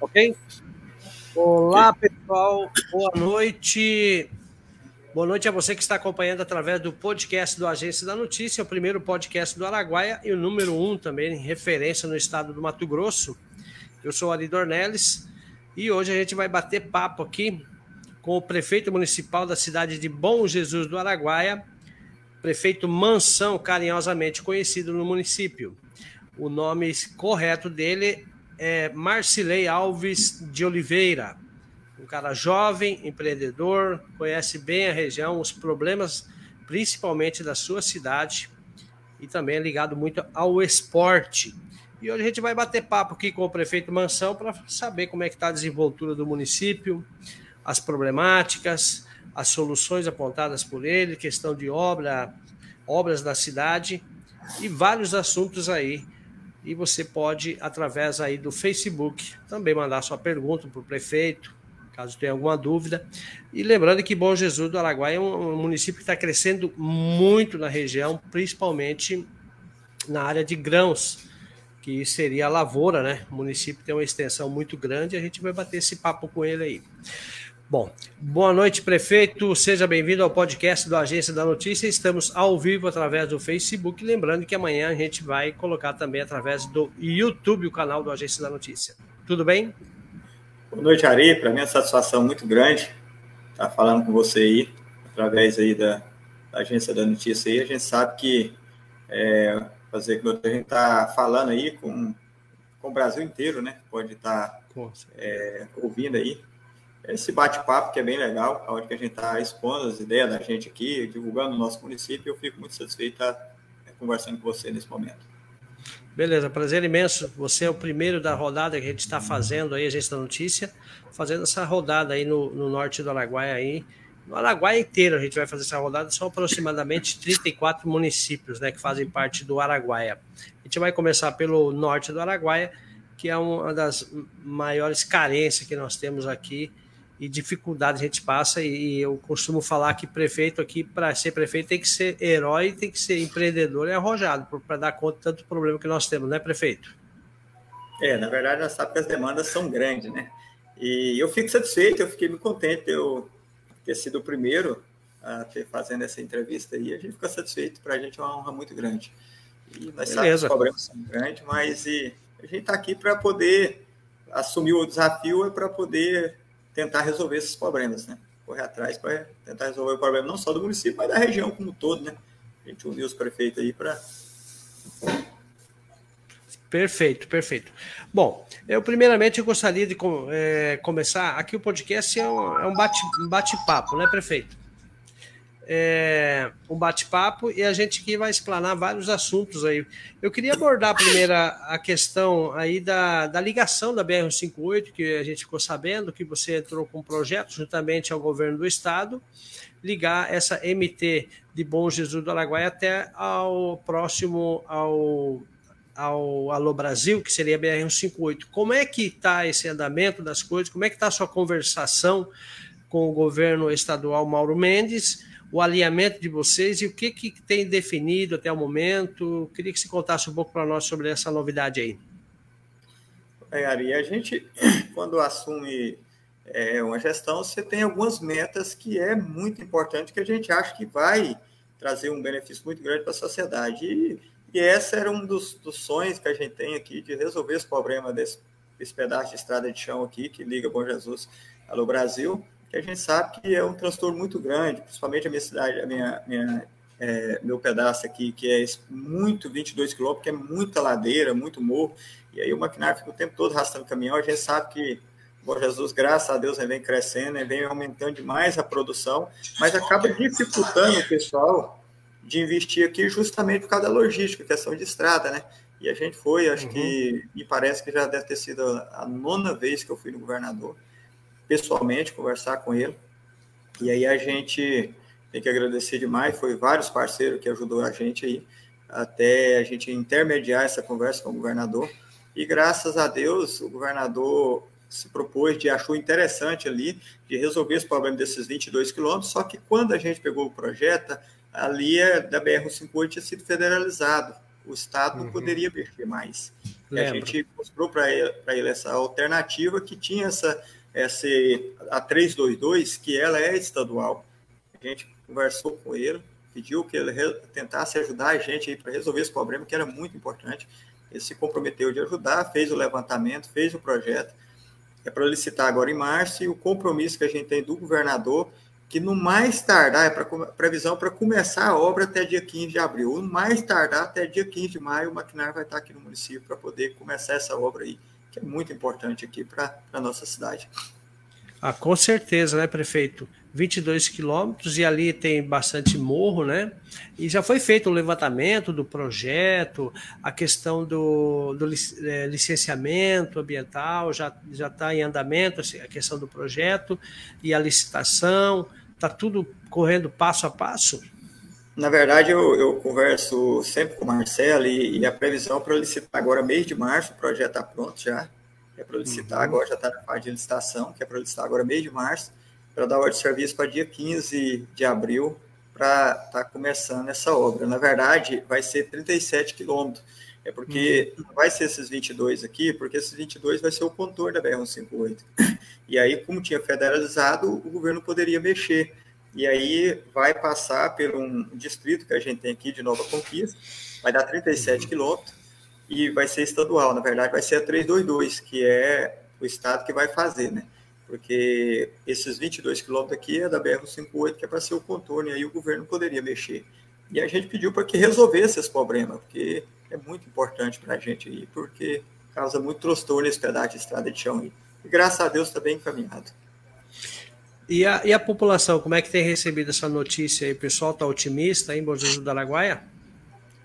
Ok? Olá, pessoal. Boa noite. Boa noite a você que está acompanhando através do podcast do Agência da Notícia, o primeiro podcast do Araguaia e o número um também, referência no estado do Mato Grosso. Eu sou Ari Dornelles e hoje a gente vai bater papo aqui com o prefeito municipal da cidade de Bom Jesus do Araguaia, prefeito Mansão, carinhosamente conhecido no município. O nome correto dele é Marcilei Alves de Oliveira. Um cara jovem, empreendedor, conhece bem a região, os problemas principalmente da sua cidade e também é ligado muito ao esporte. E hoje a gente vai bater papo aqui com o prefeito Mansão para saber como é que está a desenvoltura do município, as problemáticas, as soluções apontadas por ele, questão de obra, obras da cidade e vários assuntos aí. E você pode, através aí do Facebook, também mandar sua pergunta para o prefeito, caso tenha alguma dúvida. E lembrando que Bom Jesus do Araguaia é um município que está crescendo muito na região, principalmente na área de grãos, que seria a lavoura, né? O município tem uma extensão muito grande, a gente vai bater esse papo com ele aí. Bom, boa noite, prefeito. Seja bem-vindo ao podcast do Agência da Notícia. Estamos ao vivo através do Facebook. Lembrando que amanhã a gente vai colocar também através do YouTube o canal do Agência da Notícia. Tudo bem? Boa noite, Ari. Para mim é uma satisfação muito grande estar falando com você aí, através aí da, da Agência da Notícia. Aí. A gente sabe que é, fazer que a gente está falando aí com, com o Brasil inteiro, né? Pode estar é, ouvindo aí esse bate-papo que é bem legal, onde que a gente está expondo as ideias da gente aqui, divulgando o nosso município, eu fico muito satisfeito estar é, conversando com você nesse momento. Beleza, prazer imenso. Você é o primeiro da rodada que a gente está fazendo aí, a Agência da Notícia, fazendo essa rodada aí no, no norte do Araguaia aí. No Araguaia inteiro a gente vai fazer essa rodada, são aproximadamente 34 municípios né, que fazem parte do Araguaia. A gente vai começar pelo norte do Araguaia, que é uma das maiores carências que nós temos aqui e dificuldade a gente passa. E eu costumo falar que prefeito aqui, para ser prefeito, tem que ser herói, tem que ser empreendedor e arrojado para dar conta de tanto problema que nós temos, né, prefeito? É, na verdade, nós sabemos que as demandas são grandes, né? E eu fico satisfeito, eu fiquei muito contente de eu ter sido o primeiro a ter fazendo essa entrevista aí. A gente fica satisfeito, para a gente é uma honra muito grande. E nós sabemos que os problemas são grandes, mas e, a gente está aqui para poder assumir o desafio é para poder tentar resolver esses problemas, né? Correr atrás para tentar resolver o problema não só do município, mas da região como um todo, né? A gente uniu os prefeitos aí para. Perfeito, perfeito. Bom, eu primeiramente gostaria de é, começar. Aqui o podcast é um, é um bate-papo, bate né, prefeito? É, um bate-papo e a gente aqui vai explanar vários assuntos aí. Eu queria abordar primeiro a, questão aí da, da ligação da BR-158, que a gente ficou sabendo que você entrou com um projeto juntamente ao governo do estado, ligar essa MT de Bom Jesus do Araguaia até ao próximo ao ao Alô Brasil, que seria a BR-158. Como é que está esse andamento das coisas? Como é que está a sua conversação com o governo estadual Mauro Mendes? O alinhamento de vocês e o que, que tem definido até o momento. Queria que você contasse um pouco para nós sobre essa novidade aí. É, Ari, a gente, quando assume é, uma gestão, você tem algumas metas que é muito importante, que a gente acha que vai trazer um benefício muito grande para a sociedade. E, e esse era um dos, dos, sonhos que a gente tem aqui, de resolver esse problema desse, desse pedaço de estrada de chão aqui, que liga Bom Jesus ao Brasil que a gente sabe que é um transtorno muito grande, principalmente a minha cidade, a minha, minha é, meu pedaço aqui, que é muito 22 quilômetros, que é muita ladeira, muito morro, e aí o maquinário fica o tempo todo arrastando caminhão, a gente sabe que Bom Jesus, graças a Deus, vem crescendo, vem aumentando demais a produção, mas acaba dificultando o pessoal de investir aqui justamente por causa da logística, questão de estrada, né? E a gente foi, acho uhum. que me parece que já deve ter sido a nona vez que eu fui no governador pessoalmente, conversar com ele. E aí a gente tem que agradecer demais, foi vários parceiros que ajudou a gente aí, até a gente intermediar essa conversa com o governador. E graças a Deus, o governador se propôs de achou interessante ali de resolver esse problema desses 22 quilômetros, só que quando a gente pegou o projeto, ali é, da BR-158 tinha sido federalizado, o Estado não uhum. poderia mexer mais. E a gente mostrou para ele, ele essa alternativa que tinha essa, essa a 322, que ela é estadual. A gente conversou com ele, pediu que ele tentasse ajudar a gente para resolver esse problema, que era muito importante. Ele se comprometeu de ajudar, fez o levantamento, fez o projeto. É para licitar agora em março, e o compromisso que a gente tem do governador, que no mais tardar, é para previsão para começar a obra até dia 15 de abril, no mais tardar até dia 15 de maio, o maquinário vai estar aqui no município para poder começar essa obra aí, que é muito importante aqui para a nossa cidade. Ah, com certeza, né, prefeito? 22 quilômetros e ali tem bastante morro, né? E já foi feito o levantamento do projeto, a questão do, do é, licenciamento ambiental já está em andamento assim, a questão do projeto e a licitação, está tudo correndo passo a passo. Na verdade, eu, eu converso sempre com o Marcelo e, e a previsão para licitar agora mês de março, o projeto está pronto já é para licitar, uhum. agora já está na fase de licitação, que é para licitar agora mês de março, para dar ordem de serviço para dia 15 de abril, para estar tá começando essa obra. Na verdade, vai ser 37 quilômetros, é porque uhum. não vai ser esses 22 aqui, porque esses 22 vai ser o contorno da BR-158. E aí, como tinha federalizado, o governo poderia mexer. E aí vai passar por um distrito que a gente tem aqui de Nova Conquista, vai dar 37 uhum. quilômetros, e vai ser estadual, na verdade vai ser a 322, que é o estado que vai fazer, né? Porque esses 22 quilômetros aqui é da BR-58, que é para ser o contorno, e aí o governo poderia mexer. E a gente pediu para que resolvesse esse problema, porque é muito importante para a gente aí, porque causa muito transtorno esse pedaço de estrada de chão aí. E graças a Deus está bem encaminhado. E a, e a população, como é que tem recebido essa notícia aí? O pessoal está otimista em Bom Jesus do Araguaia?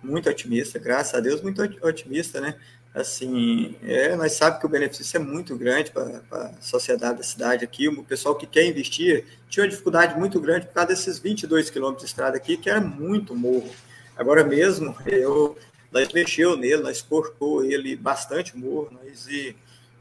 muito otimista, graças a Deus, muito otimista, né? Assim, é, nós sabemos que o benefício é muito grande para a sociedade da cidade aqui. O pessoal que quer investir tinha uma dificuldade muito grande por causa desses 22 quilômetros de estrada aqui, que era muito morro. Agora mesmo, eu, nós mexeu nele, nós cortou ele bastante morro, nós e,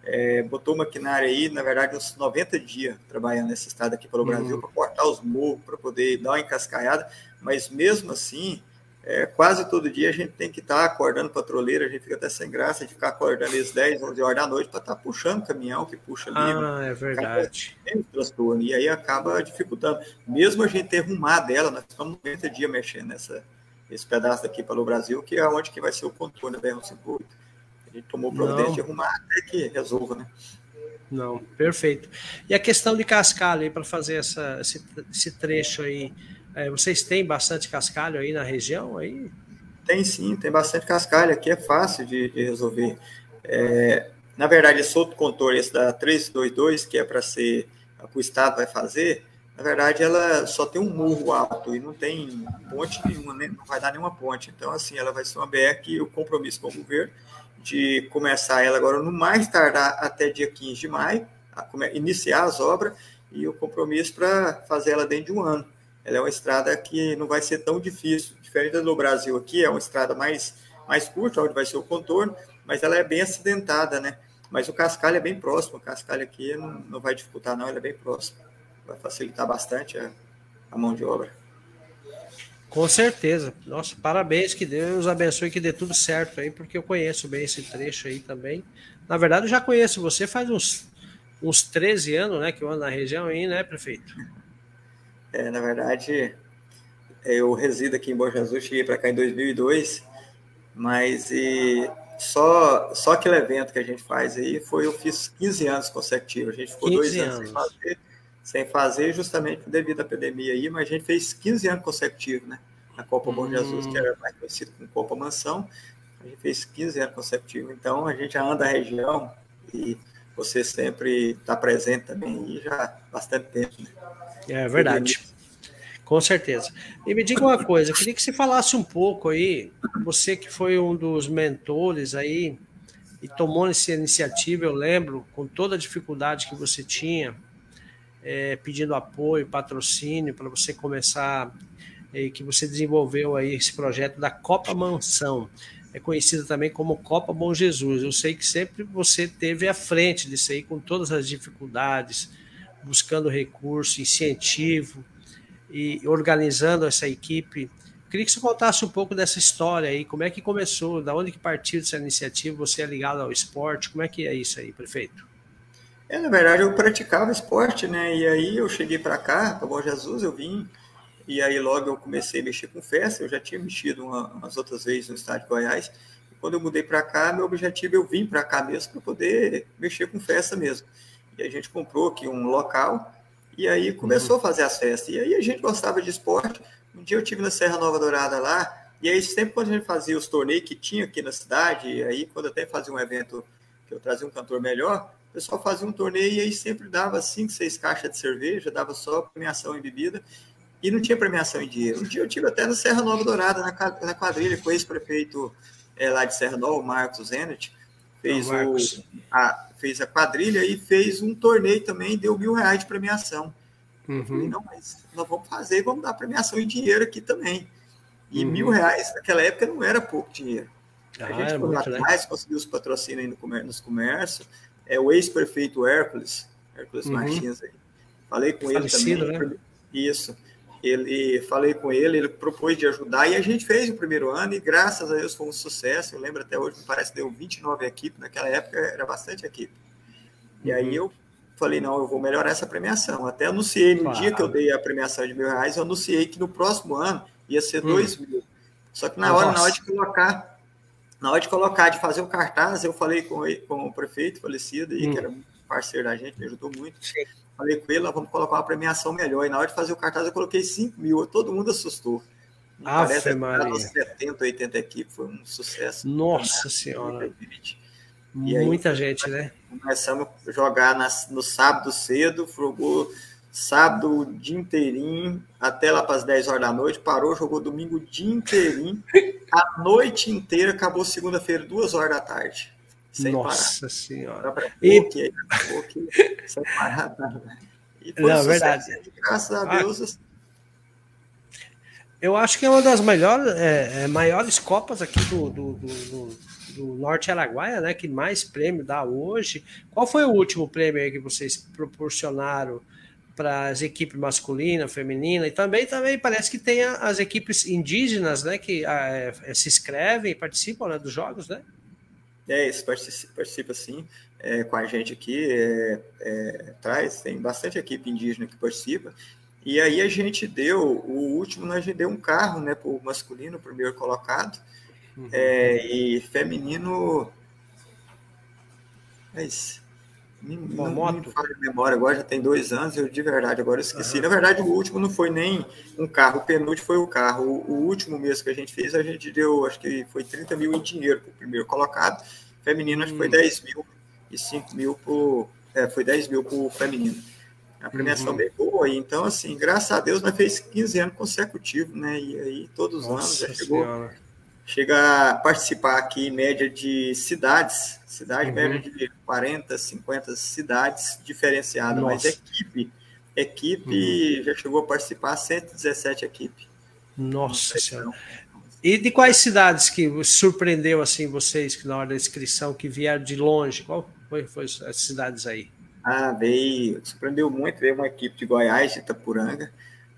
é, botou maquinária aí, na verdade, uns 90 dias trabalhando nessa estrada aqui pelo uhum. Brasil para cortar os morros, para poder dar uma encascaiada, mas mesmo assim, é, quase todo dia a gente tem que estar tá acordando patrulheiro, a gente fica até sem graça de ficar acordando às 10, 11 horas da noite para estar tá puxando caminhão que puxa ali. Ah, né? é verdade. Transtorno, e aí acaba dificultando. Mesmo a gente ter arrumado dela, nós estamos 90 dias mexendo nessa, esse pedaço aqui pelo Brasil, que é onde que vai ser o contorno da BR-158. A gente tomou providência de arrumar até que resolva, né? Não, perfeito. E a questão de cascalho aí para fazer essa, esse, esse trecho aí, é, vocês têm bastante cascalho aí na região? Aí? Tem sim, tem bastante cascalho. Aqui é fácil de, de resolver. É, na verdade, esse outro contorno, esse da 322, que é para ser que o Estado vai fazer, na verdade, ela só tem um murro alto e não tem ponte nenhuma, né? não vai dar nenhuma ponte. Então, assim, ela vai ser uma BR que o compromisso com o governo de começar ela agora no mais tardar até dia 15 de maio, iniciar as obras e o compromisso para fazer ela dentro de um ano ela é uma estrada que não vai ser tão difícil, diferente do Brasil aqui, é uma estrada mais, mais curta, onde vai ser o contorno, mas ela é bem acidentada, né? Mas o cascalho é bem próximo, o cascalho aqui não, não vai dificultar não, ele é bem próximo. Vai facilitar bastante a, a mão de obra. Com certeza. Nossa, parabéns, que Deus abençoe que dê tudo certo aí, porque eu conheço bem esse trecho aí também. Na verdade, eu já conheço você faz uns, uns 13 anos, né, que eu ando na região aí, né, prefeito? É, na verdade, eu resido aqui em Bom Jesus, cheguei para cá em 2002, mas e só, só aquele evento que a gente faz aí foi, eu fiz 15 anos consecutivos, a gente ficou dois anos, anos, sem fazer, sem fazer justamente devido à pandemia aí, mas a gente fez 15 anos consecutivos, né? Na Copa hum. Bom Jesus, que era mais conhecido como Copa Mansão, a gente fez 15 anos consecutivos, então a gente já anda a região e você sempre está presente também e já há bastante tempo, né? É verdade. Com certeza. E me diga uma coisa, eu queria que você falasse um pouco aí, você que foi um dos mentores aí e tomou essa iniciativa, eu lembro, com toda a dificuldade que você tinha, é, pedindo apoio, patrocínio para você começar, e que você desenvolveu aí esse projeto da Copa Mansão, é conhecida também como Copa Bom Jesus. Eu sei que sempre você teve à frente disso aí, com todas as dificuldades, buscando recurso, incentivo e organizando essa equipe. Queria que você contasse um pouco dessa história aí, como é que começou, da onde que partiu essa iniciativa, você é ligado ao esporte, como é que é isso aí, prefeito? É, na verdade, eu praticava esporte, né? E aí eu cheguei para cá, para Bom Jesus, eu vim, e aí logo eu comecei a mexer com festa, eu já tinha mexido uma, umas outras vezes no estado de Goiás, e quando eu mudei para cá, meu objetivo é eu vim para cá mesmo para poder mexer com festa mesmo. E a gente comprou aqui um local, e aí começou a fazer as festas. E aí a gente gostava de esporte. Um dia eu tive na Serra Nova Dourada lá, e aí sempre quando a gente fazia os torneios que tinha aqui na cidade, e aí quando até fazia um evento que eu trazia um cantor melhor, o pessoal fazia um torneio e aí sempre dava cinco, seis caixas de cerveja, dava só premiação em bebida, e não tinha premiação em dinheiro. Um dia eu tive até na Serra Nova Dourada, na quadrilha, com o ex-prefeito é, lá de Serra Nova, Marcos Zenit, fez, o, a, fez a quadrilha e fez um torneio também, deu mil reais de premiação. Uhum. Falei, não, mas nós vamos fazer, vamos dar premiação em dinheiro aqui também. E uhum. mil reais naquela época não era pouco dinheiro. Ah, a gente foi lá atrás, conseguiu os patrocínios no comércio, nos comércios. É o ex-prefeito Hércules, Hércules uhum. Martins aí. Falei com Falecido, ele também. Né? Isso ele falei com ele, ele propôs de ajudar e a gente fez o primeiro ano e graças a Deus foi um sucesso. Eu lembro até hoje, me parece que deu 29 equipes, naquela época era bastante equipe. E aí eu falei, não, eu vou melhorar essa premiação. Até anunciei, no claro. dia que eu dei a premiação de mil reais, eu anunciei que no próximo ano ia ser hum. dois mil. Só que na hora, na hora de colocar, na hora de colocar, de fazer o cartaz, eu falei com, com o prefeito falecido aí, hum. que era parceiro da gente, me ajudou muito. Sim Falei com ele, vamos colocar uma premiação melhor. E na hora de fazer o cartaz, eu coloquei 5 mil. Todo mundo assustou. Ah, Parece Maria. 70, 80 equipes, foi um sucesso. Nossa Senhora. E Muita aí, gente, né? Começamos a jogar nas, no sábado cedo, jogou sábado o dia inteirinho, até lá para as 10 horas da noite, parou, jogou domingo o dia inteirinho, a noite inteira, acabou segunda-feira, duas horas da tarde sem Nossa parar. Senhora. E... sem parar. E foi Não, um verdade. Graças a Deus. Ah, assim. eu acho que é uma das melhores, é, é, maiores copas aqui do, do, do, do, Norte Araguaia, né? Que mais prêmio dá hoje. Qual foi o último prêmio que vocês proporcionaram para as equipes masculina, feminina? E também, também parece que tem as equipes indígenas, né? Que é, se inscrevem e participam né, dos jogos, né? É, isso participa, participa sim é, com a gente aqui, é, é, traz, tem bastante equipe indígena que participa. E aí a gente deu, o último, nós gente deu um carro né, para o masculino, primeiro colocado, uhum. é, e feminino. É isso. Uma não, moto. Não me memória, agora já tem dois anos, eu de verdade, agora esqueci. Uhum. Na verdade, o último não foi nem um carro, o penúltimo foi o carro. O, o, último mês que a gente fez, a gente deu, acho que foi 30 mil em dinheiro para o primeiro colocado. Feminino, acho que foi 10 hum. mil e 5 mil por. É, foi 10 mil para o feminino. A premiação uhum. bem boa. Então, assim, graças a Deus, nós fez 15 anos consecutivos, né? E aí, todos os anos já chegou. Senhora chega a participar aqui em média de cidades, cidade uhum. média de 40, 50 cidades diferenciadas, Nossa. mas equipe, equipe uhum. já chegou a participar 117 equipes. Nossa Senhora. E de quais cidades que surpreendeu assim vocês que na hora da inscrição que vieram de longe? Qual foi, foi as cidades aí? Ah, veio, surpreendeu muito, veio uma equipe de Goiás, de Itapuranga,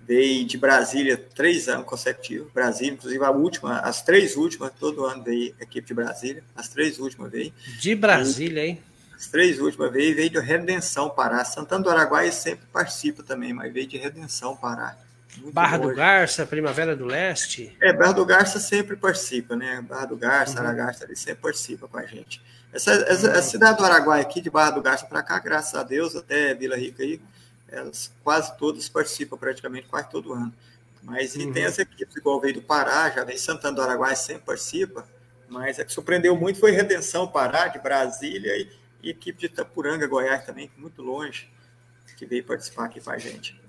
veio de Brasília três anos consecutivos. Brasília, inclusive a última, as três últimas, todo ano veio equipe de Brasília, as três últimas veio. De Brasília, hein? As três últimas veio, veio de Redenção Pará. Santana do Araguaia sempre participa também, mas veio de Redenção Pará. Muito Barra do Garça, Primavera do Leste. É, Barra do Garça sempre participa, né? Barra do Garça, uhum. Aragarça, ele sempre participa com a gente. Essa, essa uhum. a cidade do Araguaia aqui, de Barra do Garça para cá, graças a Deus, até Vila Rica aí, elas quase todas participam praticamente quase todo ano. Mas uhum. e tem as equipes, igual veio do Pará, já vem Santana do Araguaia, sempre participa, mas a que surpreendeu muito foi Redenção Pará, de Brasília, e, e equipe de Itapuranga, Goiás também, muito longe, que veio participar aqui com a gente.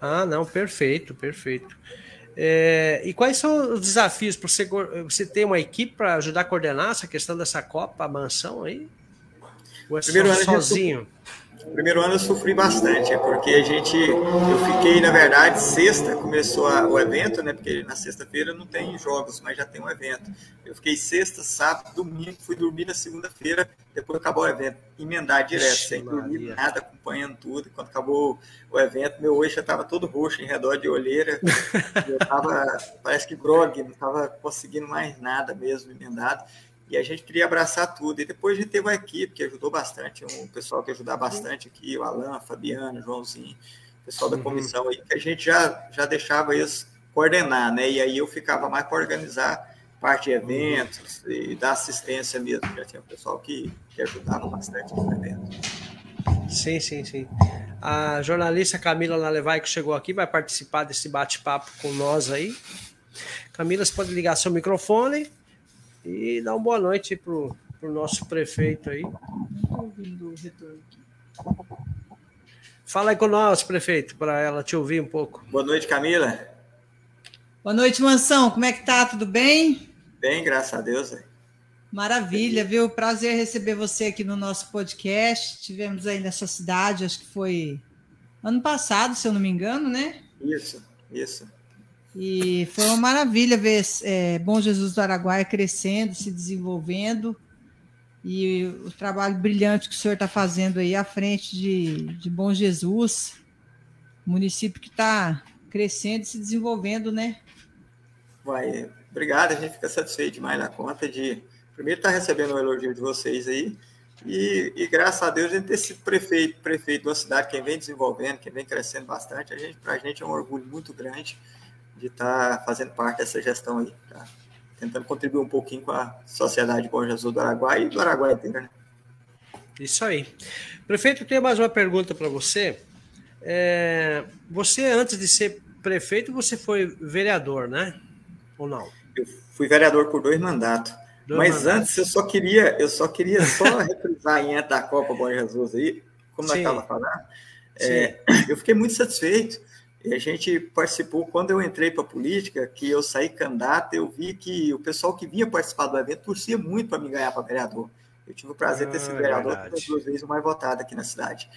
Ah, não, perfeito, perfeito. É, e quais são os desafios para você, você ter uma equipe para ajudar a coordenar essa questão dessa Copa, a mansão aí? Ou é Primeiro, sozinho? Primeiro ano eu sofri bastante, é porque a gente, eu fiquei, na verdade, sexta começou a, o evento, né? Porque na sexta-feira não tem jogos, mas já tem um evento. Eu fiquei sexta, sábado, domingo, fui dormir na segunda-feira, depois acabou o evento, emendar direto, Ixi, sem dormir Maria. nada, acompanhando tudo. Quando acabou o evento, meu eixo já estava todo roxo em redor de olheira. eu estava, parece que grog, não estava conseguindo mais nada mesmo emendado e a gente queria abraçar tudo. E depois a gente teve uma equipe que ajudou bastante, um pessoal que ajudava bastante aqui, o Alan, a Fabiana, o Joãozinho, o pessoal da uhum. comissão aí, que a gente já, já deixava eles coordenar, né? E aí eu ficava mais para organizar parte de eventos e dar assistência mesmo, já tinha um pessoal que, que ajudava bastante no evento. Sim, sim, sim. A jornalista Camila Nalevai, que chegou aqui, vai participar desse bate-papo com nós aí. Camila, você pode ligar seu microfone e dar uma boa noite para o nosso prefeito aí. ouvindo o retorno aqui. Fala aí com nós, prefeito, para ela te ouvir um pouco. Boa noite, Camila. Boa noite, Mansão. Como é que tá? Tudo bem? Bem, graças a Deus. Maravilha, viu? Prazer receber você aqui no nosso podcast. Tivemos aí nessa cidade, acho que foi ano passado, se eu não me engano, né? Isso, isso. E foi uma maravilha ver é, Bom Jesus do Araguaia crescendo, se desenvolvendo e o trabalho brilhante que o senhor está fazendo aí à frente de, de Bom Jesus, município que está crescendo e se desenvolvendo, né? Vai, obrigado, a gente fica satisfeito demais na conta de primeiro estar tá recebendo o elogio de vocês aí e, e, graças a Deus a gente ter sido prefeito, prefeito de uma cidade, quem vem desenvolvendo, quem vem crescendo bastante, a gente, para a gente é um orgulho muito grande de estar tá fazendo parte dessa gestão aí, tá? tentando contribuir um pouquinho com a sociedade Bom Jesus do Araguaia e do Araguaia inteiro, né? Isso aí. Prefeito, eu tenho mais uma pergunta para você. É, você, antes de ser prefeito, você foi vereador, né? Ou não? Eu fui vereador por dois mandatos. Dois Mas mandatos. antes eu só queria, eu só queria só reprisar em da Copa Bom Jesus aí, como Sim. nós estávamos falando. É, eu fiquei muito satisfeito e a gente participou, quando eu entrei para a política, que eu saí candidato, eu vi que o pessoal que vinha participar do evento torcia muito para me ganhar para vereador. Eu tive o prazer de ter sido ah, vereador é duas vezes o mais votado aqui na cidade.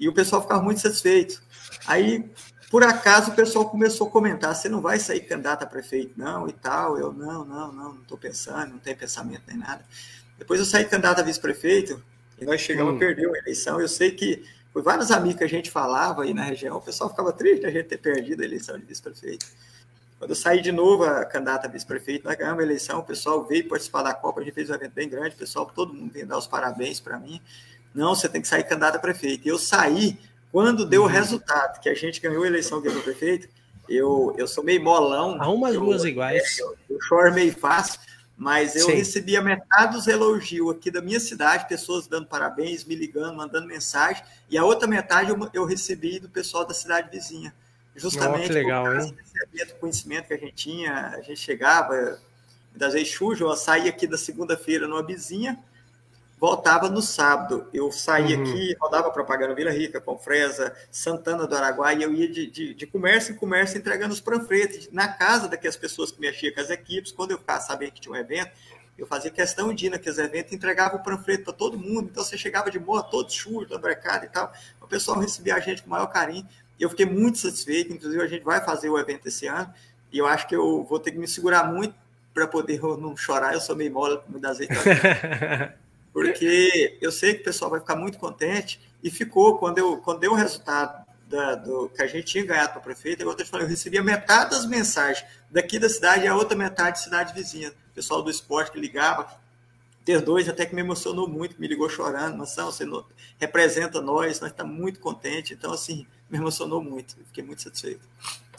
E o pessoal ficava muito satisfeito. Aí, por acaso, o pessoal começou a comentar: você não vai sair candidato a prefeito, não, e tal. Eu, não, não, não, não estou pensando, não tem pensamento nem nada. Depois eu saí candidato a vice-prefeito, e nós chegamos hum. a perder a eleição. Eu sei que por vários amigos que a gente falava aí na região, o pessoal ficava triste a gente ter perdido a eleição de vice-prefeito. Quando eu saí de novo a candidata a vice-prefeito, nós ganhamos a eleição, o pessoal veio participar da Copa, a gente fez um evento bem grande, o pessoal, todo mundo veio dar os parabéns para mim. Não, você tem que sair candidata a prefeito. E eu saí quando deu uhum. o resultado, que a gente ganhou a eleição de prefeito. Eu, eu sou meio molão. Arruma as duas iguais. Eu, eu choro meio fácil mas eu Sim. recebi a metade dos elogios aqui da minha cidade, pessoas dando parabéns, me ligando, mandando mensagem, e a outra metade eu, eu recebi do pessoal da cidade vizinha. Justamente oh, legal, por causa desse conhecimento que a gente tinha, a gente chegava, das vezes chuva, eu saía aqui da segunda-feira numa vizinha, voltava no sábado. Eu saía uhum. aqui, rodava propaganda Vila Rica, com Fresa, Santana do Araguaia, e eu ia de, de, de, comércio em comércio entregando os panfletos na casa daquelas pessoas que mexiam com as equipes. Quando eu sabendo que tinha um evento, eu fazia questão de ir naqueles eventos e entregava o panfleto para todo mundo. Então você chegava de boa, todo churro, do mercado e tal. O pessoal recebia a gente com o maior carinho. E eu fiquei muito satisfeito. Inclusive, a gente vai fazer o evento esse ano. E eu acho que eu vou ter que me segurar muito para poder não chorar. Eu sou meio mole, muitas vezes. porque eu sei que o pessoal vai ficar muito contente e ficou quando eu quando deu o resultado da, do que a gente tinha ganhado para o prefeito, eu te falei, eu recebia metade das mensagens daqui da cidade e a outra metade de cidade vizinha, o pessoal do esporte que ligava, ter dois até que me emocionou muito, me ligou chorando, Mansão, você representa nós, nós estamos muito contentes, então assim, me emocionou muito, fiquei muito satisfeito.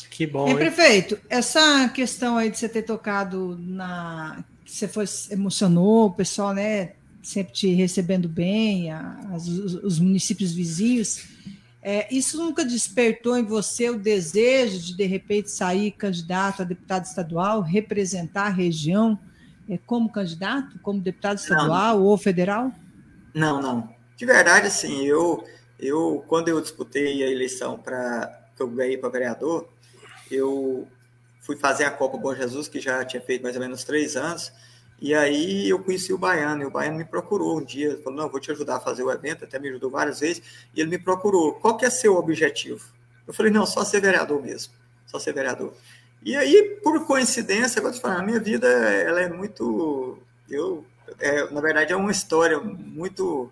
Que bom. E, prefeito, essa questão aí de você ter tocado na. Você foi, emocionou o pessoal, né? Sempre te recebendo bem, as, os municípios vizinhos. É, isso nunca despertou em você o desejo de, de repente, sair candidato a deputado estadual, representar a região é, como candidato, como deputado estadual não. ou federal? Não, não. De verdade, assim, eu, eu quando eu disputei a eleição para que eu ganhei para vereador, eu fui fazer a Copa Bom Jesus, que já tinha feito mais ou menos três anos, E aí eu conheci o Baiano, e o Baiano me procurou um dia, falou, não, vou te ajudar a fazer o evento, até me ajudou várias vezes, e ele me procurou, qual que é seu objetivo? Eu falei, não, só ser vereador mesmo, só ser vereador. E aí, por coincidência, agora te falar, a minha vida, ela é muito, eu, é, na verdade, é uma história muito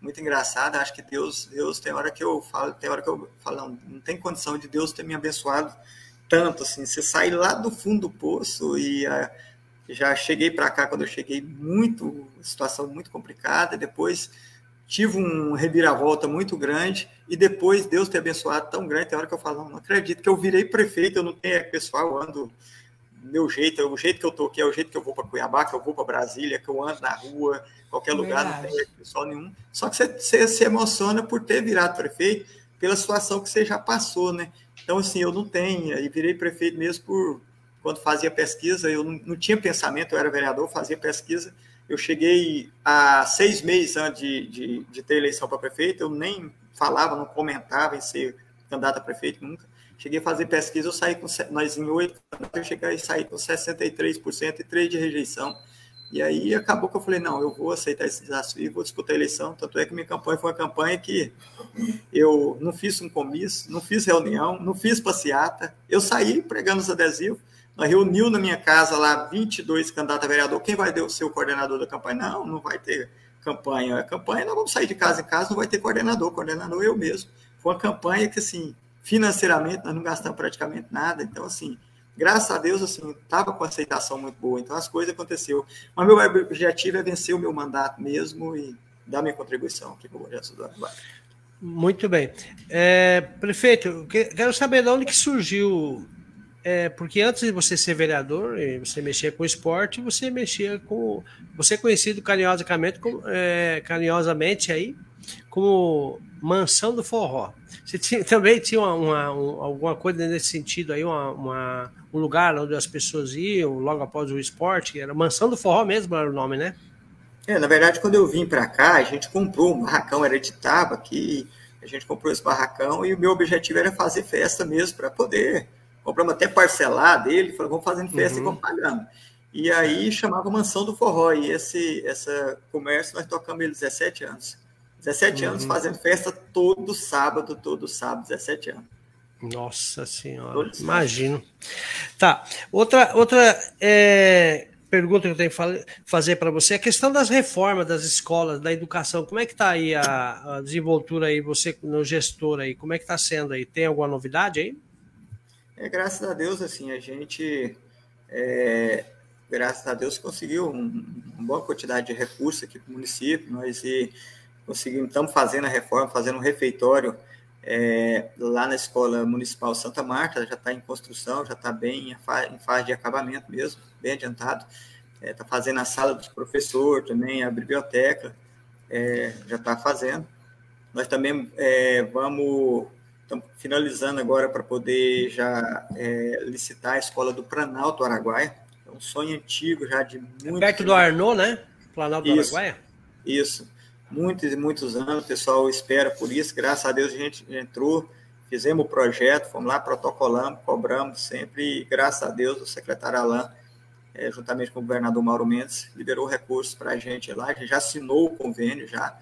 muito engraçada. Acho que Deus, Deus tem hora que eu falo, tem hora que eu falo, não, não tem condição de Deus ter me abençoado tanto assim. Você sai lá do fundo do poço e já cheguei para cá quando eu cheguei muito situação muito complicada. Depois tive um reviravolta muito grande e depois Deus ter abençoado tão grande. Tem hora que eu falo, não, não acredito que eu virei prefeito. Eu não tenho é, pessoal, ando meu jeito, é o jeito que eu tô aqui, é o jeito que eu vou para Cuiabá, que eu vou para Brasília, que eu ando na rua, qualquer lugar, Verdade. não tem pessoal nenhum. Só que você, você, se emociona por ter virado prefeito, pela situação que você já passou, né? Então, assim, eu não tenho, e virei prefeito mesmo por quando fazia pesquisa, eu não, tinha pensamento, eu era vereador, fazia pesquisa. Eu cheguei a seis meses antes de, de, de ter eleição para prefeito, eu nem falava, não comentava em ser candidato a prefeito nunca. Cheguei a fazer pesquisa, eu saí com, nós em oito, eu cheguei a sair com 63% e três de rejeição. E aí acabou que eu falei, não, eu vou aceitar esse desafio, vou disputar a eleição. Tanto é que minha campanha foi uma campanha que eu não fiz um comício, não fiz reunião, não fiz passeata. Eu saí pregando os adesivos, nós reuniu na minha casa lá 22 candidatos a vereador. Quem vai ser o coordenador da campanha? Não, não vai ter campanha. A campanha, nós vamos sair de casa em casa, não vai ter coordenador. Coordenador eu mesmo. Foi uma campanha que, assim, financeiramente nós não gastamos praticamente nada, então assim, graças a Deus assim, estava com aceitação muito boa, então as coisas aconteceu. Mas meu objetivo é vencer o meu mandato mesmo e dar minha contribuição do Muito bem. É, prefeito, quero saber de onde que surgiu é, porque antes de você ser vereador, você mexia com esporte, você mexia com. Você é conhecido carinhosamente, é, carinhosamente aí como Mansão do Forró. Você tinha, também tinha uma, uma, um, alguma coisa nesse sentido aí, uma, uma, um lugar onde as pessoas iam logo após o esporte? Era Mansão do Forró mesmo, era o nome, né? É, na verdade, quando eu vim para cá, a gente comprou um barracão hereditava aqui, a gente comprou esse barracão e o meu objetivo era fazer festa mesmo para poder. Compramos até parcelar dele, falou, vamos fazendo festa uhum. e vamos pagando. E aí chamava Mansão do Forró, e esse essa comércio nós tocamos ele 17 anos. 17 uhum. anos fazendo festa todo sábado, todo sábado, 17 anos. Nossa Senhora, imagino. Tá, outra, outra é, pergunta que eu tenho que fazer para você é a questão das reformas das escolas, da educação. Como é que está aí a, a, desenvoltura aí, você no gestor aí, como é que está sendo aí? Tem alguma novidade aí? É, graças a Deus, assim, a gente, é, graças a Deus, conseguiu um, uma boa quantidade de recursos aqui para o município, nós e conseguimos, estamos fazendo a reforma, fazendo um refeitório é, lá na Escola Municipal Santa Marta, já está em construção, já está bem em fase de acabamento mesmo, bem adiantado. Está é, tá fazendo a sala dos professores também, a biblioteca, é, já está fazendo. Nós também é, vamos, estamos finalizando agora para poder já é, licitar a escola do Planalto Araguaia, é um sonho antigo já de muito... perto do Arnaud, né? Planalto do Araguaia? Isso muitos e muitos anos, o pessoal espera por isso. Graças a Deus a gente entrou, fizemos o projeto, fomos lá, protocolamos, cobramos sempre, e graças a Deus o secretário Alain, é, juntamente com o governador Mauro Mendes, liberou recursos para a gente lá, a gente já assinou o convênio já,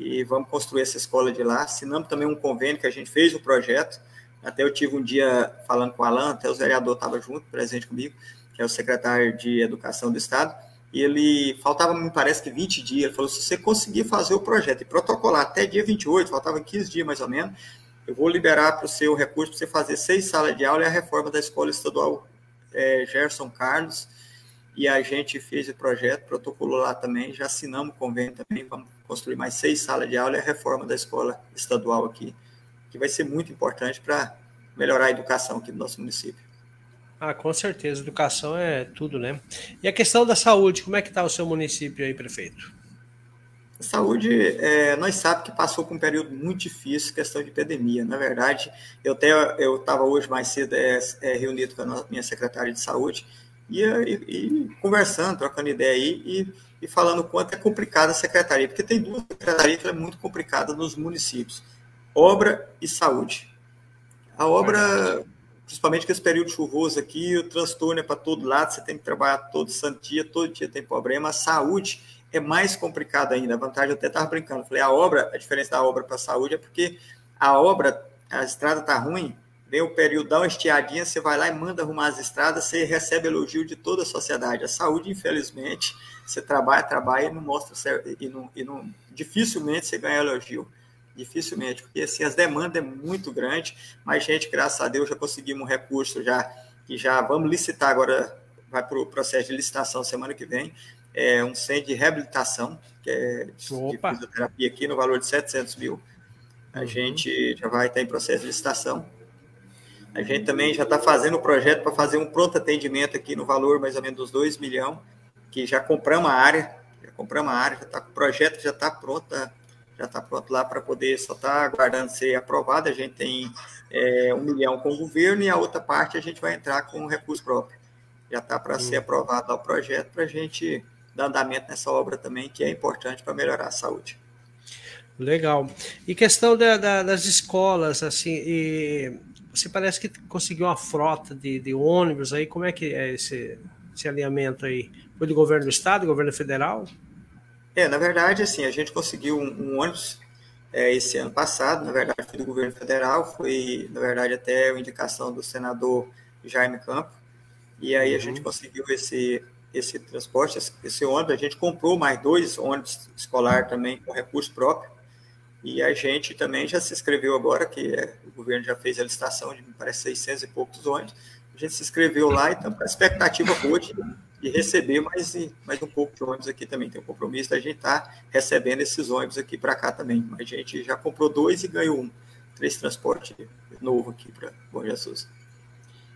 e vamos construir essa escola de lá. Assinamos também um convênio que a gente fez o projeto, até eu tive um dia falando com o Alain, até o vereador estava junto, presente comigo, que é o secretário de Educação do Estado, e ele faltava, me parece que 20 dias. Ele falou: se você conseguir fazer o projeto e protocolar até dia 28, faltava 15 dias mais ou menos, eu vou liberar para o seu recurso para você fazer seis salas de aula e a reforma da escola estadual é, Gerson Carlos. E a gente fez o projeto, protocolou lá também, já assinamos o convênio também, vamos construir mais seis salas de aula e a reforma da escola estadual aqui, que vai ser muito importante para melhorar a educação aqui do nosso município. Ah, com certeza. Educação é tudo, né? E a questão da saúde, como é que está o seu município aí, prefeito? A saúde, é, nós sabemos que passou por um período muito difícil, questão de epidemia. Na verdade, eu até eu estava hoje mais cedo é, é, reunido com a minha secretária de saúde e, e, e conversando, trocando ideia aí e, e falando o quanto é complicada a secretaria, porque tem duas secretarias que é muito complicada nos municípios: obra e saúde. A obra principalmente com esse período chuvoso aqui, o transtorno é para todo lado, você tem que trabalhar todo santo dia, todo dia tem problema. A saúde é mais complicada ainda. A vantagem, eu até estava brincando, falei, a obra, a diferença da obra para a saúde é porque a obra, a estrada está ruim, vem o período, dá uma estiadinha, você vai lá e manda arrumar as estradas, você recebe elogio de toda a sociedade. A saúde, infelizmente, você trabalha, trabalha e não mostra, e não, e não dificilmente você ganha elogio dificilmente, porque assim, as demandas é muito grande, mas gente, graças a Deus, já conseguimos um recurso já, que já vamos licitar agora, vai para o processo de licitação semana que vem, é um centro de reabilitação, que é de fisioterapia aqui, no valor de 700 mil. A uhum. gente já vai estar em processo de licitação. A gente também já está fazendo o projeto para fazer um pronto atendimento aqui no valor mais ou menos dos 2 milhões, que já compramos a área, já compramos a área, já tá, o projeto já está pronto, tá já está pronto lá para poder só estar tá aguardando ser aprovado. A gente tem é, um milhão com o governo e a outra parte a gente vai entrar com recurso próprio. Já está para ser aprovado o projeto para a gente dar andamento nessa obra também, que é importante para melhorar a saúde. Legal. E questão da, da, das escolas, assim, e você parece que conseguiu uma frota de, de, ônibus aí, como é que é esse, esse alinhamento aí? Foi do governo do estado, do governo federal? É, na verdade, assim, a gente conseguiu um, um ônibus é, esse ano passado, na verdade, foi do governo federal, foi, na verdade, até a indicação do senador Jaime Campo, e aí a gente uhum. conseguiu esse, esse transporte, esse, esse ônibus, a gente comprou mais dois ônibus escolar também com recurso próprio, e a gente também já se inscreveu agora, que é, o governo já fez a licitação de, parece, 600 e poucos ônibus, a gente se inscreveu lá e então, a expectativa boa de receber mais, mais um pouco de ônibus aqui também. Tem o um compromisso da gente estar tá recebendo esses ônibus aqui para cá também. Mas a gente já comprou dois e ganhou um. Três transportes novo aqui para Bom Jesus.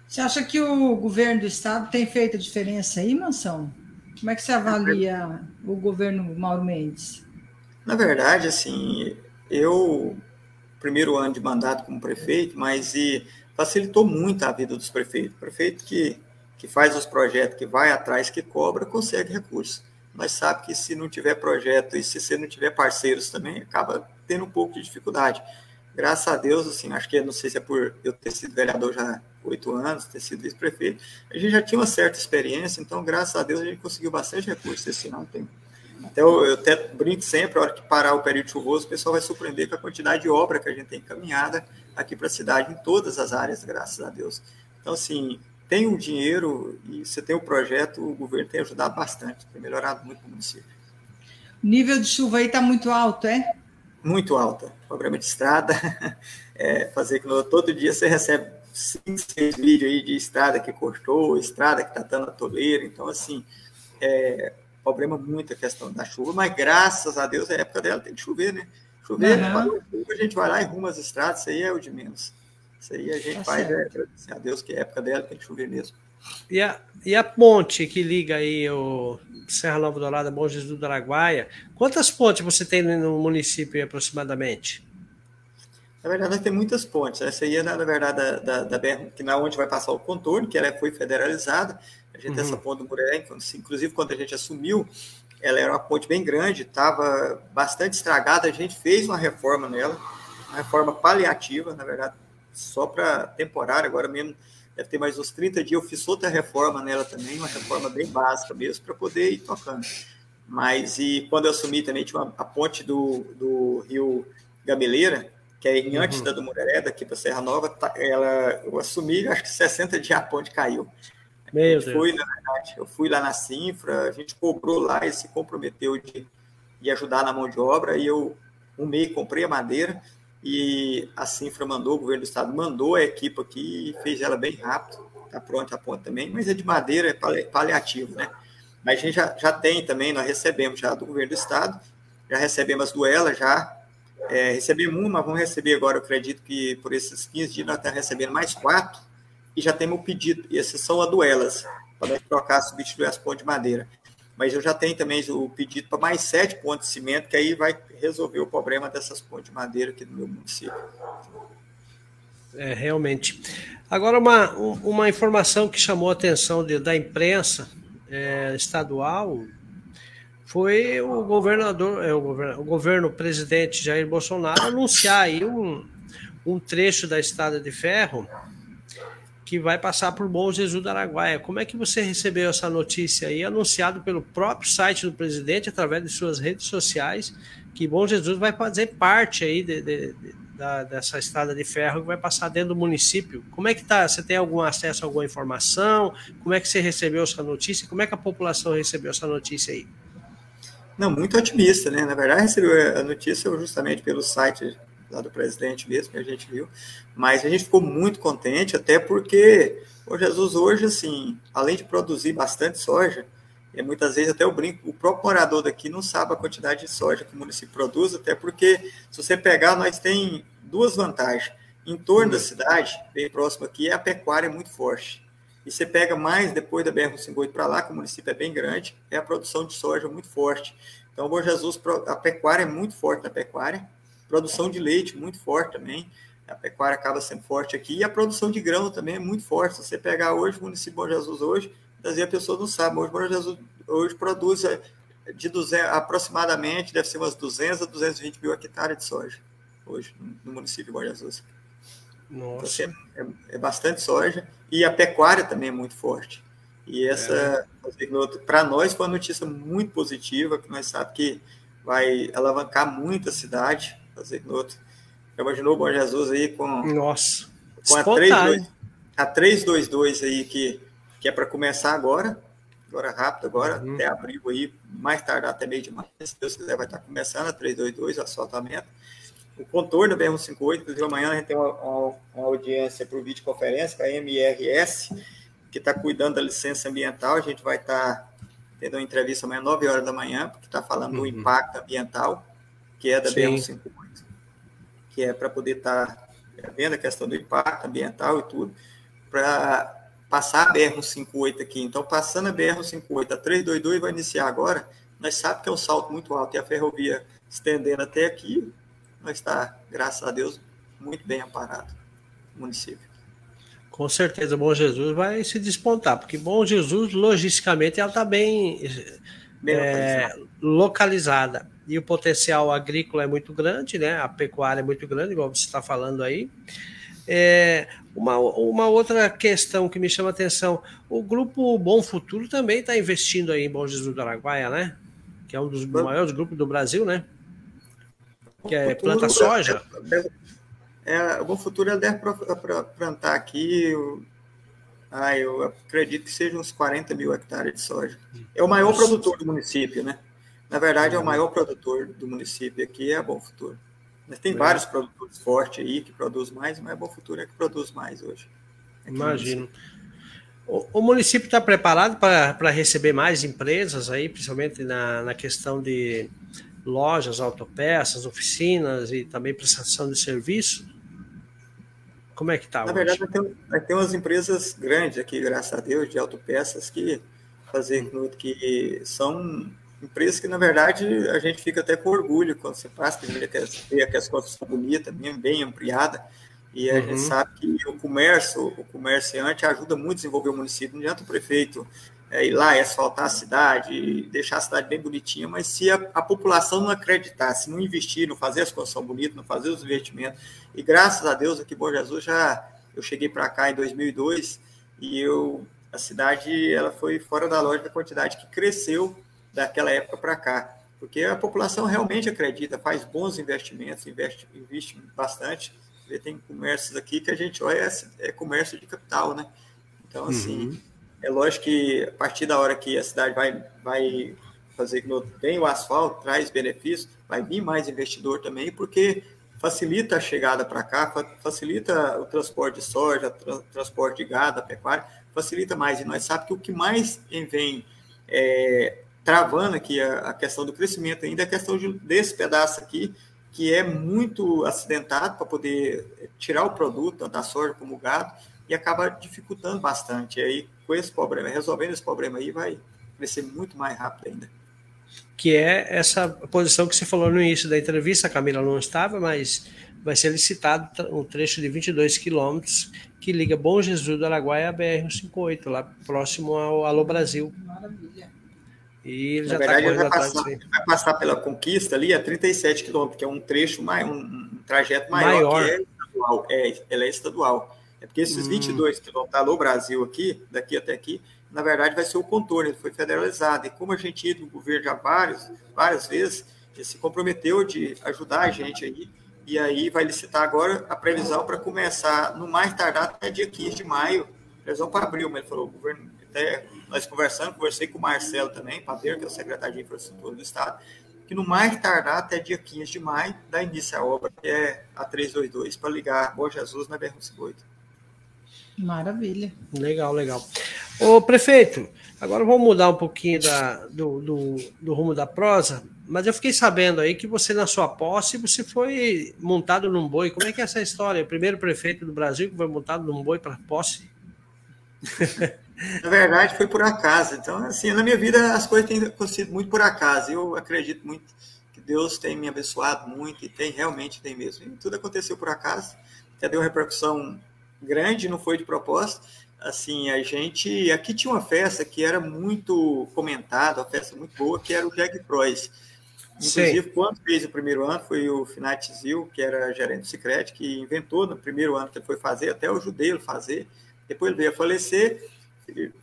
Você acha que o governo do estado tem feito a diferença aí, Mansão? Como é que você avalia o governo Mauro Mendes? Na verdade, assim, eu primeiro ano de mandato como prefeito, mas e facilitou muito a vida dos prefeitos. Prefeito que que faz os projetos, que vai atrás, que cobra, consegue recursos. Mas sabe que se não tiver projeto e se você não tiver parceiros também, acaba tendo um pouco de dificuldade. Graças a Deus, assim, acho que não sei se é por eu ter sido vereador já oito anos, ter sido vice-prefeito, a gente já tinha uma certa experiência, então, graças a Deus, a gente conseguiu bastante recursos esse ano. Tem, até eu, até brinco sempre, a hora que parar o período chuvoso, o pessoal vai surpreender com a quantidade de obra que a gente tem encaminhada aqui para a cidade, em todas as áreas, graças a Deus. Então, assim, tem o dinheiro e você tem o projeto, o governo tem ajudado bastante, tem melhorado muito o município. O nível de chuva aí está muito alto, é? Muito alta. Problema de estrada, é, fazer que todo dia você recebe cinco, seis vídeos aí de estrada que cortou, estrada que está dando a toleira, então assim, é, problema muito a questão da chuva, mas graças a Deus a época dela tem que chover, né? Chover, uhum. a gente vai lá e arruma as estradas, isso aí é o de menos. Isso aí a gente tá faz, é, agradecer a Deus que é época dela, tem que chover mesmo. E a, e a ponte que liga aí o Serra Nova Dourada, Bom Jesus do Araguaia, quantas pontes você tem no município aproximadamente? Na verdade, tem muitas pontes. Essa aí é, na verdade, da, da, da BR, que na onde vai passar o contorno, que ela foi federalizada. A gente uhum. tem essa ponte do Muré, inclusive quando a gente assumiu, ela era uma ponte bem grande, estava bastante estragada. A gente fez uma reforma nela, uma reforma paliativa, na verdade, só para temporária, agora mesmo deve ter mais uns 30 dias. Eu fiz outra reforma nela também, uma reforma bem básica mesmo, para poder ir tocando. Mas e quando eu assumi também, tinha uma, a ponte do, do Rio Gameleira, que é em antes uhum. da do Mureré, daqui para Serra Nova, tá, ela, eu assumi, acho que 60 dias a ponte caiu. Meu Deus. Fui, na verdade, eu fui lá na Cinfra, a gente cobrou lá e se comprometeu de, de ajudar na mão de obra, e eu um comprei a madeira, e a Sinfra mandou, o governo do estado mandou a equipe aqui e fez ela bem rápido, está pronta a ponta também, mas é de madeira, é paliativo, né? Mas a gente já, já tem também, nós recebemos já do governo do estado, já recebemos as duelas, já é, recebemos uma, mas vamos receber agora, eu acredito que por esses 15 dias nós estamos recebendo mais quatro, e já temos o pedido, e são as duelas, para trocar, substituir as pontes de madeira mas eu já tenho também o pedido para mais sete pontos de cimento, que aí vai resolver o problema dessas pontes de madeira aqui no meu município. É, realmente. Agora, uma, uma informação que chamou a atenção de, da imprensa é, estadual foi o governador, é, o, governo, o governo presidente Jair Bolsonaro anunciar aí um, um trecho da estrada de ferro que vai passar por Bom Jesus do Araguaia. Como é que você recebeu essa notícia aí, anunciado pelo próprio site do presidente, através de suas redes sociais, que Bom Jesus vai fazer parte aí de, de, de, da, dessa estrada de ferro que vai passar dentro do município. Como é que tá? Você tem algum acesso a alguma informação? Como é que você recebeu essa notícia? Como é que a população recebeu essa notícia aí? Não, muito otimista, né? Na verdade, recebeu a notícia justamente pelo site lá do presidente mesmo, que a gente viu, mas a gente ficou muito contente, até porque o Jesus hoje, assim, além de produzir bastante soja, e muitas vezes até eu brinco, o próprio morador daqui não sabe a quantidade de soja que o município produz, até porque, se você pegar, nós tem duas vantagens. Em torno da cidade, bem próximo aqui, a pecuária é muito forte. E você pega mais depois da BR-158 para lá, que o município é bem grande, é a produção de soja muito forte. Então, Bom Jesus, a pecuária é muito forte na pecuária, produção de leite muito forte também. A pecuária acaba sendo forte aqui e a produção de grão também é muito forte. Se você pegar hoje o município de Bom Jesus hoje, às vezes a pessoa não sabe, mas Bom Jesus hoje produz é, de 200, aproximadamente, deve ser umas 200 a 220 mil hectares de soja, hoje, no município de Bom Jesus. Nossa. Então, é, é, bastante soja e a pecuária também é muito forte. E essa, é. para nós, foi uma notícia muito positiva, que nós sabemos que vai alavancar muito a cidade, Já imaginou o Bom Jesus aí com, Nossa, com a, 322, a 322 aí, que, que é para começar agora, agora rápido, agora, uhum. até abril aí, mais tardar até meio de março, se Deus quiser, vai estar começando a 322, o asfaltamento. O contorno da BR-158, inclusive amanhã a gente tem uma, uma, uma audiência para o videoconferência com a MRS, que está cuidando da licença ambiental, a gente vai estar tá tendo uma entrevista amanhã, 9 horas da manhã, porque está falando uhum. do impacto ambiental, que é da BR-158 que é para poder estar tá vendo a questão do impacto ambiental e tudo, para passar a BR-158 aqui. Então, passando a BR-158, a 322 vai iniciar agora, nós sabemos que é um salto muito alto, e a ferrovia estendendo até aqui, nós está, graças a Deus, muito bem amparado o município. Com certeza, Bom Jesus vai se despontar, porque Bom Jesus, logisticamente, ela está bem, bem é, localizada e o potencial agrícola é muito grande, né? A pecuária é muito grande, igual você está falando aí. É, uma, uma outra questão que me chama a atenção: o grupo Bom Futuro também está investindo aí em Bom Jesus do Araguaia, né? Que é um dos Bom, maiores grupos do Brasil, né? Que é planta soja. É, é, o Bom Futuro deve plantar aqui. Ah, eu acredito que sejam uns 40 mil hectares de soja. É o maior Nossa. produtor do município, né? Na verdade, é o maior produtor do município aqui, é a Bom Futuro. Mas tem é. vários produtores fortes aí que produzem mais, mas a Bom Futuro é que produz mais hoje. Imagino. O, o, município está preparado para receber mais empresas aí, principalmente na, na questão de lojas, autopeças, oficinas e também prestação de serviço? Como é que está? Na verdade, vai ter umas empresas grandes aqui, graças a Deus, de autopeças que fazer que são empresas que, na verdade, a gente fica até com orgulho quando você passa, que vê que as coisas são bonitas, bem, bem ampliada, e a uhum. gente sabe que o comércio, o comerciante ajuda muito a desenvolver o município. Não adianta o prefeito é, ir lá e asfaltar a cidade, deixar a cidade bem bonitinha, mas se a, a, população não acreditar, se não investir, não fazer as construções bonitas, não fazer os investimentos, e graças a Deus aqui em Bom Jesus já eu cheguei para cá em 2002 e eu a cidade ela foi fora da lógica a quantidade que cresceu daquela época para cá, porque a população realmente acredita, faz bons investimentos, investe, investe bastante. Tem comércios aqui que a gente olha, é, é comércio de capital, né? Então, assim, uhum. é lógico que a partir da hora que a cidade vai, vai fazer bem o asfalto, traz benefícios, vai vir mais investidor também, porque facilita a chegada para cá, facilita o transporte de soja, tra transporte de gado, pecuária, facilita mais. E nós sabemos que o que mais vem é, travando aqui a, a, questão do crescimento ainda, a questão de, desse pedaço aqui, que é muito acidentado para poder tirar o produto, tanto a soja como o gado, e acaba dificultando bastante. E aí, com esse problema, resolvendo esse problema aí, vai crescer muito mais rápido ainda. Que é essa posição que você falou no início da entrevista, a Camila não estava, mas vai ser licitado um trecho de 22 quilômetros que liga Bom Jesus do Araguaia a BR-158, lá próximo ao Alô Brasil. Maravilha. E ele Na já tá verdade, tá vai, passar, vai passar pela conquista ali a 37 quilômetros, que é um trecho, mais, um, trajeto maior, maior. que é estadual. É, ela é estadual. É porque esses hum. 22 que vão estar no Brasil aqui, daqui até aqui, na verdade vai ser o contorno, ele foi federalizado. E como a gente ia no governo já vários, várias vezes, ele se comprometeu de ajudar a gente aí, e aí vai licitar agora a previsão para começar no mais tardar até dia 15 de maio, previsão para abril, mas ele falou, o governo, até nós conversando, conversei com o Marcelo também, Padeiro, que é o secretário de infraestrutura do Estado, que no mais tardar até dia 15 de maio dá início à obra, que é a 322, para ligar Bom Jesus na BR-158. Maravilha. Legal, legal. Ô, prefeito, agora vamos mudar um pouquinho da, do, do, do, rumo da prosa, mas eu fiquei sabendo aí que você, na sua posse, você foi montado num boi. Como é que é essa história? O primeiro prefeito do Brasil que foi montado num boi para posse? na verdade, foi por acaso. Então, assim, na minha vida as coisas têm acontecido muito por acaso. Eu acredito muito que Deus tem me abençoado muito e tem, realmente tem mesmo. E tudo aconteceu por acaso. Até deu uma repercussão grande, não foi de propósito. Assim, a gente. Aqui tinha uma festa que era muito comentada, uma festa muito boa, que era o Jack Croix. Inclusive, Sim. quando fez o primeiro ano, foi o Finat Zil, que era gerente do Secret, que inventou no primeiro ano que ele foi fazer, até o judeu fazer. Depois ele veio a falecer,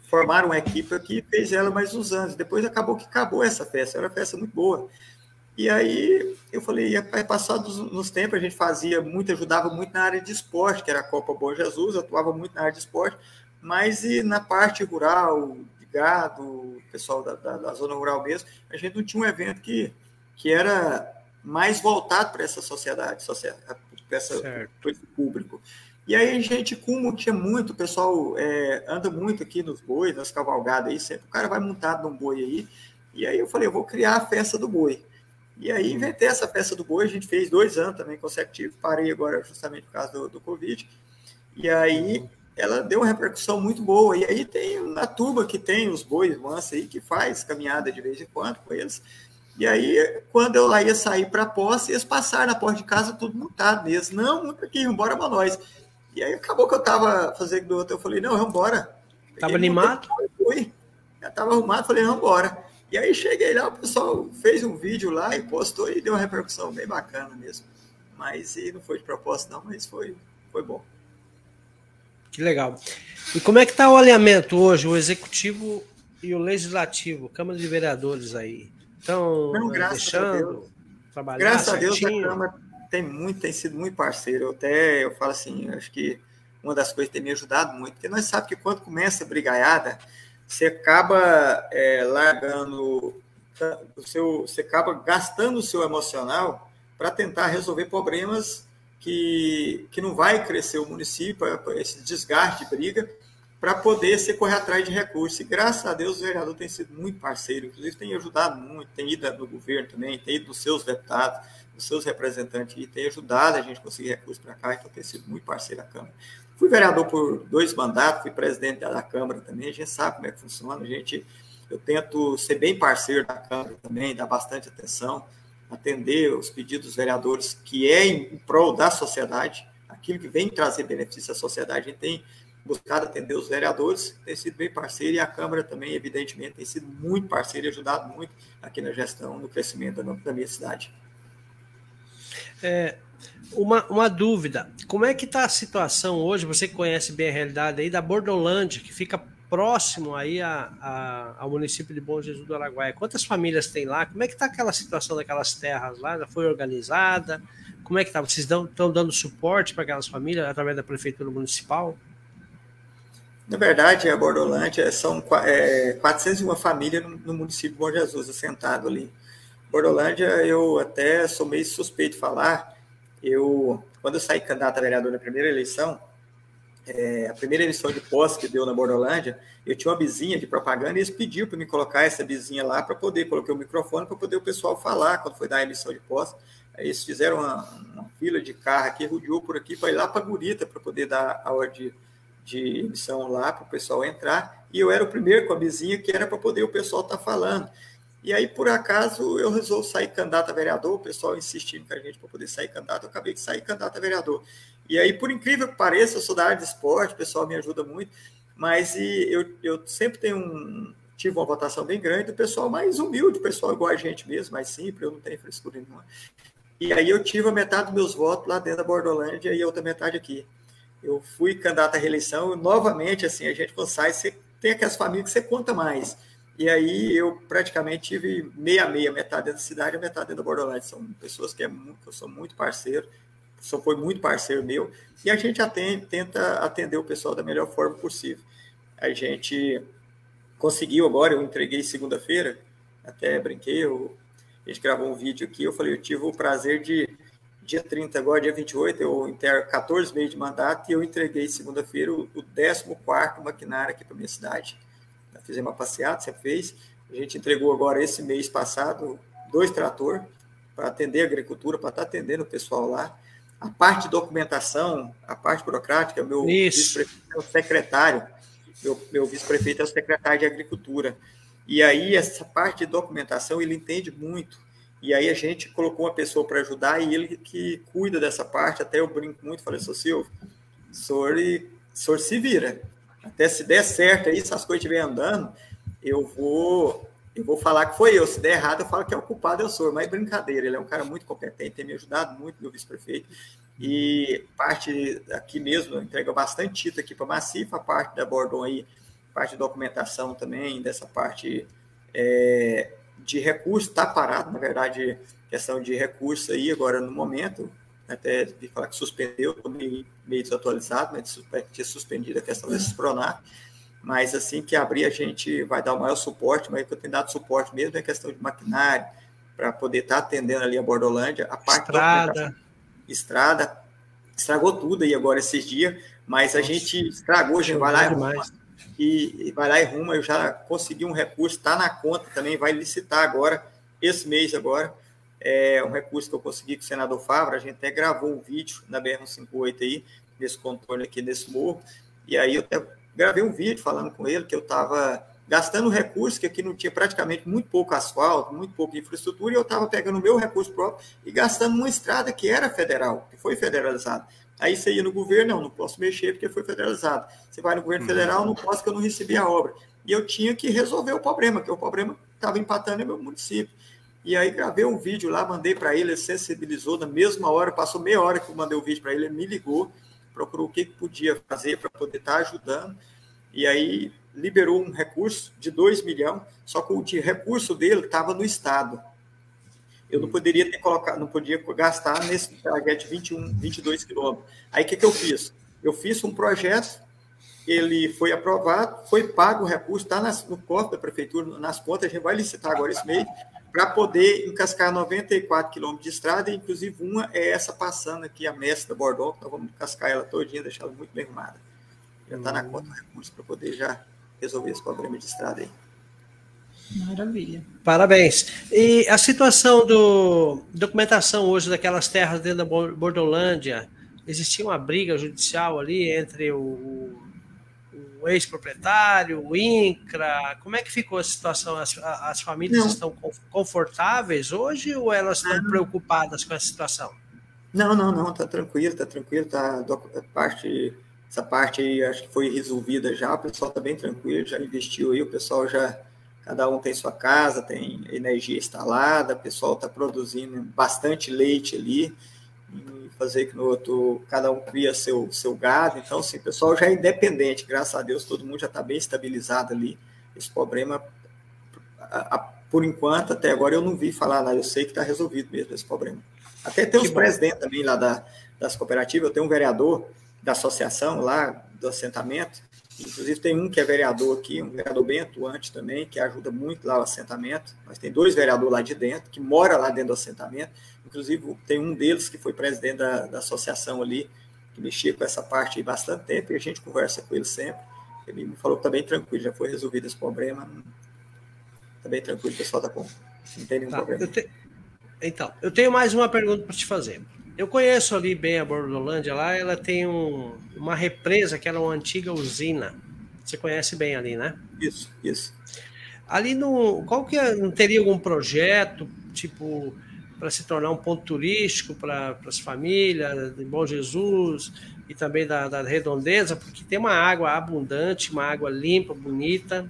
formaram uma equipe aqui e fez ela mais uns anos. Depois acabou que acabou essa festa, era uma festa muito boa. E aí eu falei, passados nos tempos a gente fazia muito, ajudava muito na área de esporte, que era a Copa Bom Jesus, atuava muito na área de esporte, mas e na parte rural, de gado, pessoal da, da, da zona rural mesmo, a gente não tinha um evento que, que era mais voltado para essa sociedade, para esse público. E aí a gente, como tinha muito, o pessoal é, anda muito aqui nos bois, nas cavalgadas aí, sempre o cara vai montado num boi aí, e aí eu falei, eu vou criar a festa do boi. E aí inventei essa festa do boi, a gente fez dois anos também consecutivos, parei agora justamente por causa do, do Covid. E aí ela deu uma repercussão muito boa. E aí tem na turma que tem os bois mansos aí, que faz caminhada de vez em quando com eles. E aí, quando eu lá ia sair para a posse, eles passaram na porta de casa tudo montado mesmo. Não, muito aqui, embora para nós. E aí acabou que eu tava fazendo do outro, eu falei, não, vamos embora. Tava animado? Fui. Já tava arrumado, falei, vamos embora. E aí cheguei lá, o pessoal fez um vídeo lá e postou e deu uma repercussão bem bacana mesmo. Mas e não foi de propósito, não, mas foi, foi bom. Que legal. E como é que está o alinhamento hoje, o executivo e o legislativo, Câmara de Vereadores aí? Estão deixando trabalhar Graças certinho? a Deus, a Câmara tem, muito, tem sido muito parceiro. Eu até eu falo assim, acho que uma das coisas que tem me ajudado muito, porque nós sabemos que quando começa a brigaiada, você acaba é, largando o seu, você acaba gastando o seu emocional para tentar resolver problemas que, que não vai crescer o município, esse desgaste de briga, para poder se correr atrás de recursos. E graças a Deus o vereador tem sido muito parceiro, inclusive tem ajudado muito, tem ido no governo também, tem ido nos seus deputados, nos seus representantes e tem ajudado a gente a conseguir recursos para cá, então tem sido muito parceiro da Câmara. Fui vereador por dois mandatos, fui presidente da Câmara também, a gente sabe como é que funciona, a gente, eu tento ser bem parceiro da Câmara também, dar bastante atenção, atender os pedidos dos vereadores, que é em prol da sociedade, aquilo que vem trazer benefício à sociedade, a gente tem buscado atender os vereadores, tem sido bem parceiro, e a Câmara também, evidentemente, tem sido muito parceiro e ajudado muito aqui na gestão, no crescimento da minha cidade. É, uma, uma dúvida: como é que está a situação hoje? Você conhece bem a realidade aí da Bordolândia, que fica próximo aí a, a, ao município de Bom Jesus do Araguaia. Quantas famílias tem lá? Como é que está aquela situação daquelas terras lá? Já foi organizada? Como é que está? Vocês estão dando suporte para aquelas famílias através da prefeitura municipal? Na verdade, a Bordolândia são é, 401 famílias no, no município de Bom Jesus, assentado ali. Bordolândia, eu até sou meio suspeito de falar, eu, quando eu saí candidato a vereador na primeira eleição, é, a primeira eleição de posse que deu na Bordolândia, eu tinha uma vizinha de propaganda e eles pediram para me colocar essa vizinha lá para poder, coloquei o microfone para poder o pessoal falar quando foi dar a eleição de posse. Aí eles fizeram uma, uma fila de carro aqui, rodeou por aqui ir lá para Gurita para poder dar a hora de, de emissão lá para o pessoal entrar. E eu era o primeiro com a vizinha que era para poder o pessoal estar tá falando. E aí, por acaso, eu resolvo sair candidato a vereador, o pessoal insistindo com a gente para poder sair candidato, eu acabei de sair candidato a vereador. E aí, por incrível que pareça, eu sou da área de esporte, o pessoal me ajuda muito, mas eu, eu sempre tenho um, tive uma votação bem grande, o pessoal mais humilde, o pessoal igual a gente mesmo, mais simples, eu não tenho frescura nenhuma. E aí eu tive a metade dos meus votos lá dentro da Bordolândia e a outra metade aqui. eu fui candidato à reeleição, novamente, assim, a gente quando sai, você tem aquelas famílias que você conta mais. E aí eu praticamente tive meia-meia, metade dentro da cidade e metade dentro da Borderlands. São pessoas que, é muito, eu sou muito parceiro, só foi muito parceiro meu, e a gente atende, tenta atender o pessoal da melhor forma possível. A gente conseguiu agora, eu entreguei segunda-feira, até brinquei, eu, a gente gravou um vídeo aqui, eu falei, eu tive o prazer de, dia 30 agora, dia 28, eu integro 14 meses de mandato, e eu entreguei segunda-feira o, o 14º maquinário aqui para minha cidade. Fizemos uma passeata, você fez, a gente entregou agora esse mês passado dois trator para atender a agricultura, para estar tá atendendo o pessoal lá, a parte de documentação, a parte burocrática, meu vice-prefeito é o secretário, meu, meu vice-prefeito é o secretário de Agricultura. E aí, essa parte de documentação, ele entende muito. E aí, a gente colocou uma pessoa para ajudar e ele que cuida dessa parte. Até eu brinco muito, falei, sou Silvio, o senhor, o senhor se vira. Até se der certo aí, se as coisas estiverem andando, eu vou eu vou falar que foi eu. Se der errado, eu falo que é o culpado, eu sou. Mas é brincadeira, ele é um cara muito competente, tem me ajudado muito, meu vice-prefeito. E parte aqui mesmo, entrega bastante título aqui para a Macifa, a parte da Bordon aí, parte de documentação também, dessa parte é, de recurso, está parado, na verdade, questão de recurso aí, agora no momento, até de falar que suspendeu, estou meio, meio desatualizado, mas tinha suspendido a questão desses PRONAR mas assim que abrir a gente vai dar o maior suporte, mas que eu tenho dado suporte mesmo é questão de maquinário, para poder estar tá atendendo ali a Bordolândia, a parte estrada. estrada, estragou tudo aí agora esses dias, mas a gente estragou, a gente vai lá e ruma, e, e, vai lá e ruma, eu já consegui um recurso, está na conta também, vai licitar agora, esse mês agora, é um recurso que eu consegui com o senador Favre, a gente até gravou um vídeo na BR-158 aí, nesse contorno aqui, nesse morro, e aí eu até gravei um vídeo falando com ele que eu estava gastando recursos, que aqui não tinha praticamente muito pouco asfalto, muito pouca infraestrutura, e eu estava pegando o meu recurso próprio e gastando uma estrada que era federal, que foi federalizada. Aí você ia no governo, não, não posso mexer porque foi federalizado. Você vai no governo uhum. federal, não posso porque eu não recebi a obra. E eu tinha que resolver o problema, que o problema estava empatando no meu município. E aí gravei um vídeo lá, mandei para ele, ele sensibilizou na mesma hora, passou meia hora que eu mandei o vídeo para ele, ele me ligou, procurou o que, que podia fazer para poder estar tá ajudando, e aí liberou um recurso de 2 milhões, só que o recurso dele estava no Estado. Eu não poderia ter colocado, não podia gastar nesse target 21, 22 quilômetros. Aí o que, que eu fiz? Eu fiz um projeto, ele foi aprovado, foi pago o recurso, está no cofre da prefeitura, nas contas, a gente vai licitar agora esse mês, para poder encascar 94 quilômetros de estrada, inclusive uma é essa passando aqui, a mestra da Bordeaux, nós vamos cascar ela todinha, deixar ela muito bem arrumada. Já está na conta do recurso para poder já resolver esse problema de estrada aí. Maravilha. Parabéns. E a situação do documentação hoje daquelas terras dentro da Bordolândia, existia uma briga judicial ali entre o o ex-proprietário, o INCRA? Como é que ficou a situação? As, as famílias não. estão confortáveis hoje ou elas estão não. preocupadas com essa situação? Não, não, não, tá tranquilo, tá tranquilo, tá parte, essa parte aí acho que foi resolvida já, o pessoal tá bem tranquilo, já investiu aí, o pessoal já, cada um tem sua casa, tem energia instalada, o pessoal tá produzindo bastante leite ali, fazer que no outro, cada um cria seu, seu gado. Então, assim, o pessoal já é independente, graças a Deus, todo mundo já está bem estabilizado ali. Esse problema, a, a, por enquanto, até agora eu não vi falar nada, eu sei que está resolvido mesmo esse problema. Até tem os presidentes também lá da, das cooperativas, eu tenho um vereador da associação lá, do assentamento, Inclusive tem um que é vereador aqui, um vereador bem atuante também, que ajuda muito lá o assentamento. Mas tem dois vereadores lá de dentro, que mora lá dentro do assentamento. Inclusive tem um deles que foi presidente da, da associação ali, que mexia com essa parte há bastante tempo, e a gente conversa com ele sempre. Ele me falou que está bem tranquilo, já foi resolvido esse problema. Está bem tranquilo, o pessoal está com. Não tem nenhum tá, problema. Eu te... Então, eu tenho mais uma pergunta para te fazer. Eu conheço ali bem a Bordolândia lá, ela tem um, uma represa que era uma antiga usina. Você conhece bem ali, né? Isso, isso. Ali no. Qual que é, não teria algum projeto, tipo, para se tornar um ponto turístico para as famílias de Bom Jesus e também da, da redondeza, porque tem uma água abundante, uma água limpa, bonita,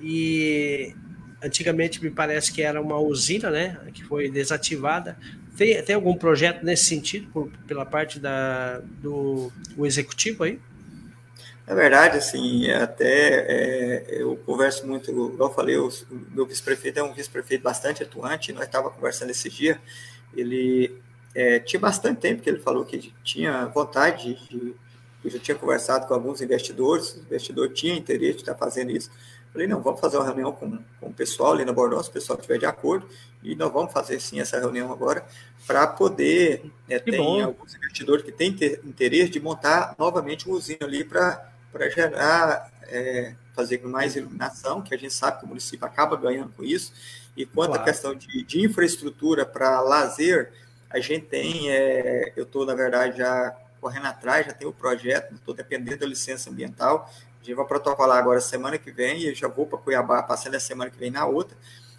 e antigamente me parece que era uma usina, né, que foi desativada Tem, tem algum projeto nesse sentido, por, pela parte da, do, do executivo aí? Na verdade, assim, até é, eu converso muito, igual eu falei, o meu vice-prefeito é um vice-prefeito bastante atuante, nós estávamos conversando esse dia, ele é, tinha bastante tempo que ele falou que tinha vontade de, eu já tinha conversado com alguns investidores, o investidor tinha interesse de estar fazendo isso, falei, não, vamos fazer uma reunião com, com o pessoal ali na Bordeaux, se o pessoal estiver de acordo, e nós vamos fazer sim essa reunião agora, para poder, é, tem alguns investidores que têm interesse de montar novamente uma usina ali para para gerar, é, fazer mais iluminação, que a gente sabe que o município acaba ganhando com isso. E quanto claro. à questão de, de infraestrutura para lazer, a gente tem, é, eu estou, na verdade, já correndo atrás, já tenho o projeto, estou dependendo da licença ambiental. A gente vai protocolar agora semana que vem, e já vou para Cuiabá, passando a semana que vem na outra,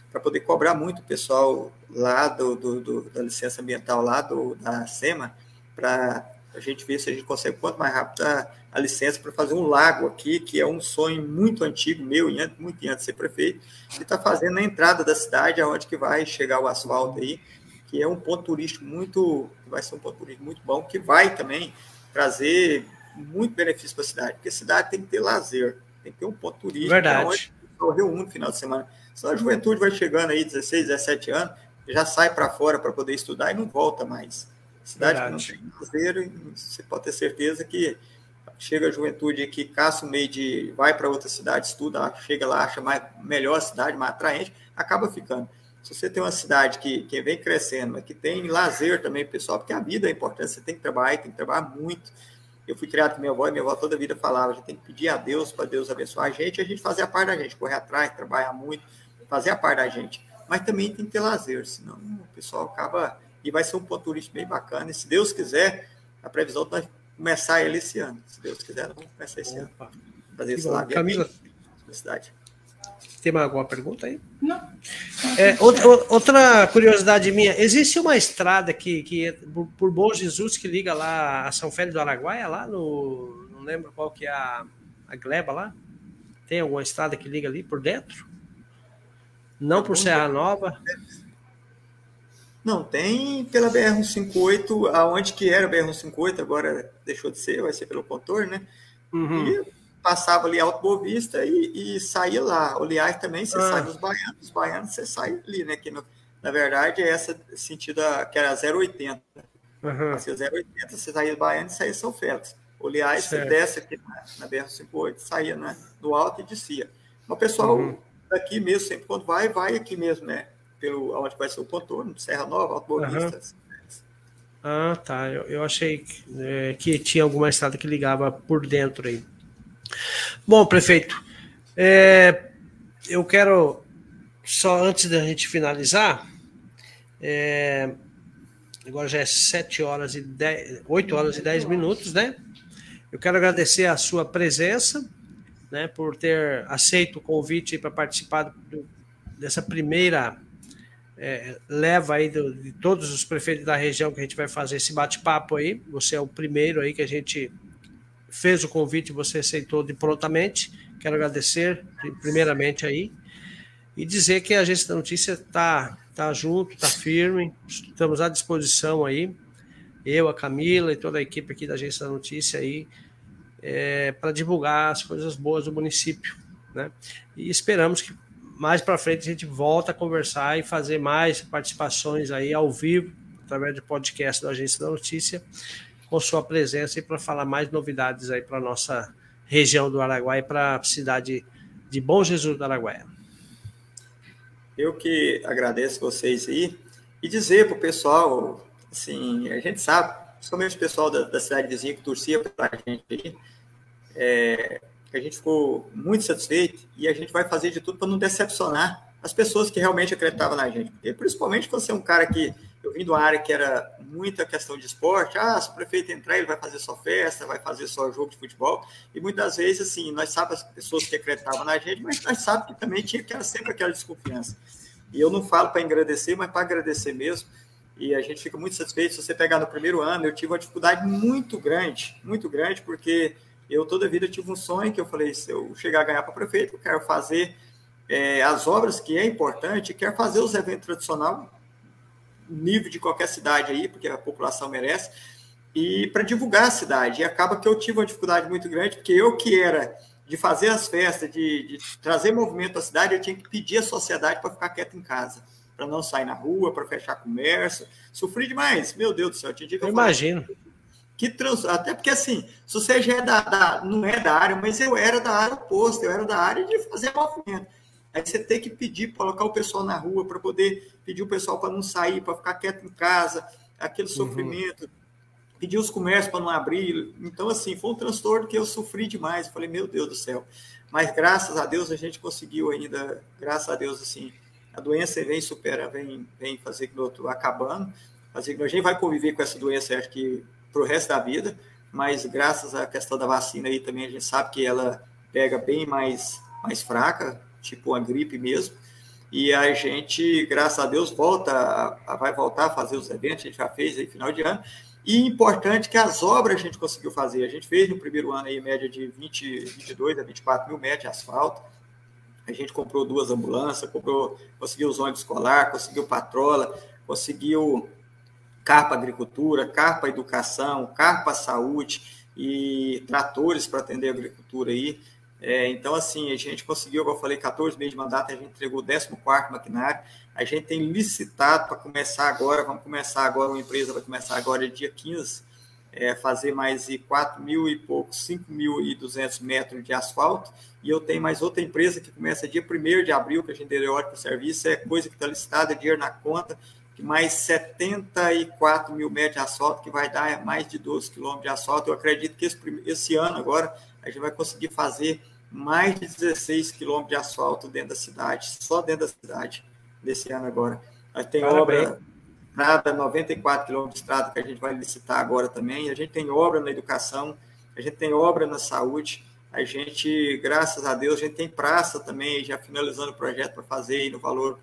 para poder cobrar muito o pessoal lá do, do, do, da licença ambiental, lá do, da SEMA, para a gente ver se a gente consegue quanto mais rápido a, a licença para fazer um lago aqui, que é um sonho muito antigo meu, muito antes de ser prefeito, e está fazendo na entrada da cidade, aonde que vai chegar o asfalto aí, que é um ponto turístico muito, vai ser um ponto turístico muito bom, que vai também trazer muito benefício para a cidade, porque a cidade tem que ter lazer, tem que ter um ponto turístico, Verdade. onde reúne no final de semana. Senão a juventude vai chegando aí, 16, 17 anos, já sai para fora para poder estudar e não volta mais. Cidade Verdade. que não tem lazer, você pode ter certeza que chega a juventude que caça o meio de vai para outra cidade, estuda, chega lá, acha mais, melhor a cidade, mais atraente, acaba ficando. Se você tem uma cidade que, que vem crescendo, mas que tem lazer também, pessoal, porque a vida é importante, você tem que trabalhar, tem que trabalhar muito. Eu fui criado com minha avó e minha avó toda a vida falava: a gente tem que pedir a Deus para Deus abençoar a gente, a gente fazer a parte da gente, correr atrás, trabalhar muito, fazer a parte da gente. Mas também tem que ter lazer, senão o pessoal acaba e vai ser um ponto turístico bem bacana. E se Deus quiser, a previsão vai começar ele esse ano. Se Deus quiser, nós vamos começar esse Opa. ano. Fazer esse lago Camila, cidade. Tem mais alguma pergunta aí? Não. É, outra, outra, curiosidade minha, existe uma estrada que, que por, por Bom Jesus que liga lá a São Félix do Araguaia, lá no. Não lembro qual que é a, a gleba lá? Tem alguma estrada que liga ali por dentro? Não por Serra Nova? Não, tem pela BR-158, aonde que era a BR-158, agora deixou de ser, vai ser pelo contorno, né? Uhum. E passava ali Alto Boa Vista e, e saía lá. Aliás, também você ah. sai dos baianos, dos baianos você sai ali, né? Que no, na verdade é essa sentido que era 080. Uhum. Assim, 080, você saía do baiano e saía São Félix. Aliás, você desce aqui na, na BR-158, saía né, do alto e descia. Mas o pessoal uhum. daqui mesmo, sempre quando vai, vai aqui mesmo, né? pelo onde vai ser o contorno, Serra Nova, Alto Boa Vista. Ah, tá. Eu, eu achei que, é, que, tinha alguma estrada que ligava por dentro aí. Bom, prefeito, é, eu quero, só antes da gente finalizar, é, agora já é 7 horas e 10, 8 horas e 10 minutos, né? Eu quero agradecer a sua presença, né, por ter aceito o convite para participar do, dessa primeira é, leva aí do, de todos os prefeitos da região que a gente vai fazer esse bate-papo aí. Você é o primeiro aí que a gente fez o convite, você aceitou de prontamente. Quero agradecer primeiramente aí e dizer que a agência da notícia está tá junto, está firme, estamos à disposição aí. Eu, a Camila e toda a equipe aqui da agência da notícia aí é, para divulgar as coisas boas do município, né? E esperamos que mais para frente a gente volta a conversar e fazer mais participações aí ao vivo, através do podcast da Agência da Notícia, com sua presença e para falar mais novidades aí para nossa região do Araguaia e para a cidade de Bom Jesus do Araguaia. Eu que agradeço vocês aí e dizer para o pessoal, assim, a gente sabe, principalmente o pessoal da, da cidade vizinha que torcia para a gente aí, é, a gente ficou muito satisfeito e a gente vai fazer de tudo para não decepcionar as pessoas que realmente acreditavam na gente. E principalmente você é um cara que eu vim de uma área que era muita questão de esporte. Ah, se o prefeito entrar, ele vai fazer só festa, vai fazer só jogo de futebol. E muitas vezes, assim, nós sabemos as pessoas que acreditavam na gente, mas nós sabemos que também tinha que era sempre aquela desconfiança. E eu não falo para agradecer, mas para agradecer mesmo. E a gente fica muito satisfeito. Se você pegar no primeiro ano, eu tive uma dificuldade muito grande, muito grande, porque eu toda a vida tive um sonho que eu falei, se eu chegar a ganhar para prefeito, eu quero fazer é, as obras que é importante, quero fazer os eventos tradicionais nível de qualquer cidade aí, porque a população merece, e para divulgar a cidade. E acaba que eu tive uma dificuldade muito grande, porque eu que era de fazer as festas, de, de trazer movimento à cidade, eu tinha que pedir à sociedade para ficar quieto em casa, para não sair na rua, para fechar comércio. Sofri demais, meu Deus do céu. Tinha dia que eu, eu imagino. Que trans... Até porque, assim, se você já é da, da, não é da área, mas eu era da área oposta, eu era da área de fazer movimento. Aí você tem que pedir, colocar o pessoal na rua para poder pedir o pessoal para não sair, para ficar quieto em casa, aquele uhum. sofrimento, pedir os comércios para não abrir. Então, assim, foi um transtorno que eu sofri demais. Eu falei, meu Deus do céu. Mas graças a Deus a gente conseguiu ainda, graças a Deus, assim, a doença vem supera, vem, vem fazer que estou acabando, fazer que a gente vai conviver com essa doença, acho que para o resto da vida, mas graças à questão da vacina aí também a gente sabe que ela pega bem mais, mais fraca, tipo uma gripe mesmo. E a gente, graças a Deus, volta, a, a, vai voltar a fazer os eventos, a gente já fez aí final de ano. E importante que as obras a gente conseguiu fazer. A gente fez no primeiro ano aí média de 20, 22 a 24 mil metros de asfalto. A gente comprou duas ambulâncias, comprou, conseguiu os ônibus escolar, conseguiu patrola, conseguiu carpa agricultura, carpa educação, carpa saúde e tratores para atender a agricultura aí. É, então, assim, a gente conseguiu, como eu falei, 14 meses de mandato, a gente entregou o 14 maquinário. A gente tem licitado para começar agora, vamos começar agora, uma empresa vai começar agora dia 15, é, fazer mais de 4 mil e poucos, 5.200 metros de asfalto. E eu tenho mais outra empresa que começa dia 1 de abril, que a gente deu ordem para o serviço, é coisa que está licitada, é dinheiro na conta, que mais 74 mil metros de asfalto, que vai dar mais de 12 quilômetros de asfalto. Eu acredito que esse, esse ano agora a gente vai conseguir fazer mais de 16 quilômetros de asfalto dentro da cidade, só dentro da cidade, desse ano agora. Aí tem Parabéns. obra, estrada, 94 quilômetros de estrada que a gente vai licitar agora também. A gente tem obra na educação, a gente tem obra na saúde, a gente, graças a Deus, a gente tem praça também, já finalizando o projeto para fazer aí no valor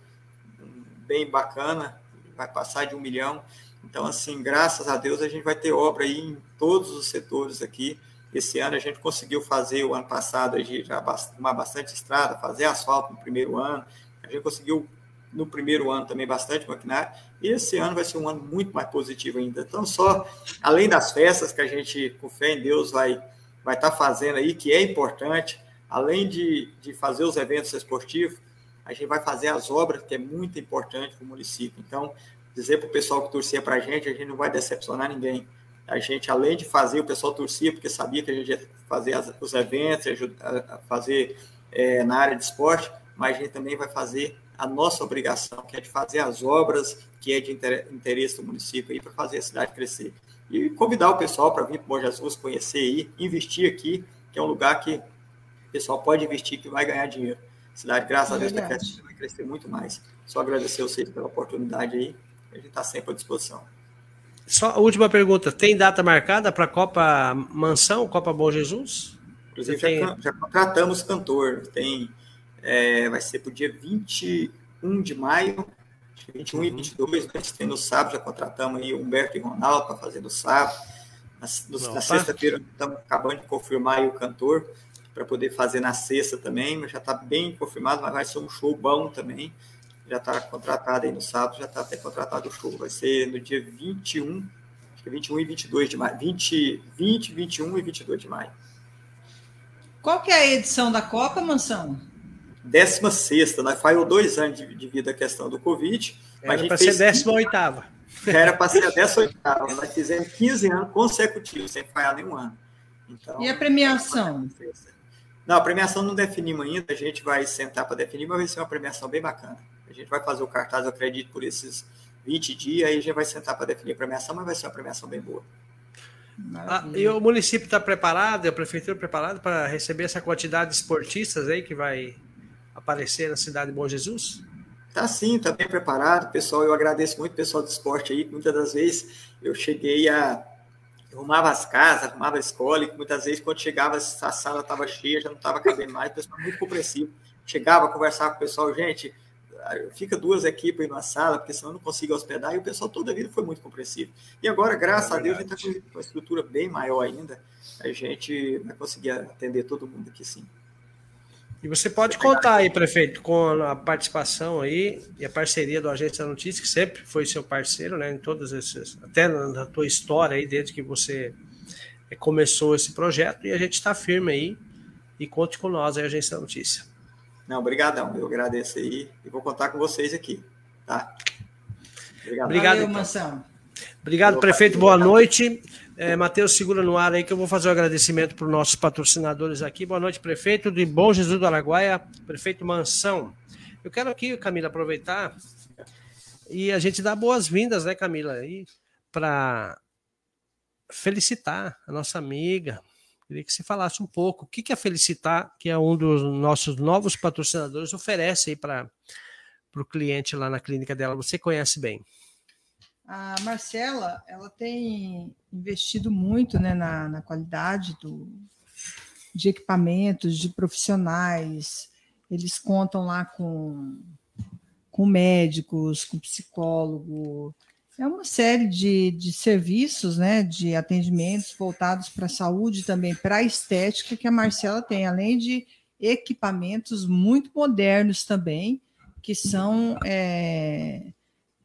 bem bacana, vai passar de um milhão. Então, assim, graças a Deus, a gente vai ter obra aí em todos os setores aqui. Esse ano a gente conseguiu fazer, o ano passado, a gente já uma bastante estrada, fazer asfalto no primeiro ano. A gente conseguiu, no primeiro ano, também bastante maquinário. E esse ano vai ser um ano muito mais positivo ainda. Então, só, além das festas que a gente, com fé em Deus, vai vai estar tá fazendo aí, que é importante, além de, de fazer os eventos esportivos, a gente vai fazer as obras, que é muito importante para o município. Então, dizer para o pessoal que torcia para a gente, a gente não vai decepcionar ninguém a gente, além de fazer, o pessoal torcia, porque sabia que a gente ia fazer as, os eventos, ajudar, fazer é, na área de esporte, mas a gente também vai fazer a nossa obrigação, que é de fazer as obras que é de interesse do município para fazer a cidade crescer. E convidar o pessoal para vir para o Bom Jesus, conhecer aí, investir aqui, que é um lugar que o pessoal pode investir que vai ganhar dinheiro. A cidade, graças é a Deus, está crescendo, vai crescer muito mais. Só agradecer vocês pela oportunidade aí, a gente está sempre à disposição. Só a última pergunta: tem data marcada para a Copa Mansão, Copa Bom Jesus? Inclusive, tem... já, já, contratamos cantor. Tem, é, vai ser para o dia 21 de maio, 21 uhum. e 22. A gente tem no sábado, já contratamos aí Humberto e Ronaldo para fazer no sábado. Na, na sexta-feira, estamos acabando de confirmar o cantor para poder fazer na sexta também, mas já está bem confirmado, mas vai ser um show bom também já está contratado aí no sábado, já está até contratado o show. Vai ser no dia 21, acho que é 21 e 22 de maio. 20, 20, 21 e 22 de maio. Qual que é a edição da Copa, Mansão? 16 nós faz dois anos de, de vida a questão do Covid. Era para ser 18 Era para ser a 18 Nós fizemos 15 anos consecutivos, sem falhar nenhum ano. Então, e a premiação? Não, a premiação não definimos ainda, a gente vai sentar para definir, mas vai ser uma premiação bem bacana. A gente vai fazer o cartaz, eu acredito, por esses 20 dias, aí a gente vai sentar para definir a premiação, mas vai ser uma premiação bem boa. Ah, e o município está preparado, a prefeitura preparada para receber essa quantidade de esportistas aí que vai aparecer na cidade de Bom Jesus? Tá sim, está bem preparado, pessoal. Eu agradeço muito o pessoal do esporte aí. Muitas das vezes eu cheguei a arrumava as casas, arrumava a escola, e muitas vezes quando chegava a sala estava cheia, já não estava cabendo mais, o pessoal muito compreensivo. Chegava, conversava com o pessoal, gente, fica duas equipes aí na sala, porque senão eu não consigo hospedar, e o pessoal toda a vida foi muito compreensivo. E agora, graças é a Deus, a gente está com uma estrutura bem maior ainda, a gente vai conseguir atender todo mundo aqui sim. E você pode contar aí, prefeito, com a participação aí e a parceria do Agente da Notícia, que sempre foi seu parceiro, né, em todas essas, até na tua história aí, desde que você eh, começou esse projeto, e a gente está firme aí, e conte com nós aí, Agência da Notícia. Não, obrigadão, eu agradeço aí, e vou contar com vocês aqui, tá? Obrigado. Obrigado, Valeu, então. Obrigado, prefeito, boa noite. É, Matheus, segura no ar aí que eu vou fazer o um agradecimento para os nossos patrocinadores aqui. Boa noite, prefeito de Bom Jesus do Araguaia, prefeito Mansão. Eu quero aqui, Camila, aproveitar e a gente dar boas-vindas, né, Camila, aí, para felicitar a nossa amiga. Queria que você falasse um pouco o que, que a Felicitar, que é um dos nossos novos patrocinadores, oferece aí para o cliente lá na clínica dela. Você conhece bem. A Marcela, ela tem investido muito né, na, na qualidade do, de equipamentos, de profissionais. Eles contam lá com, com médicos, com psicólogo. É uma série de, de serviços, né, de atendimentos voltados para a saúde também, para a estética que a Marcela tem, além de equipamentos muito modernos também, que são é,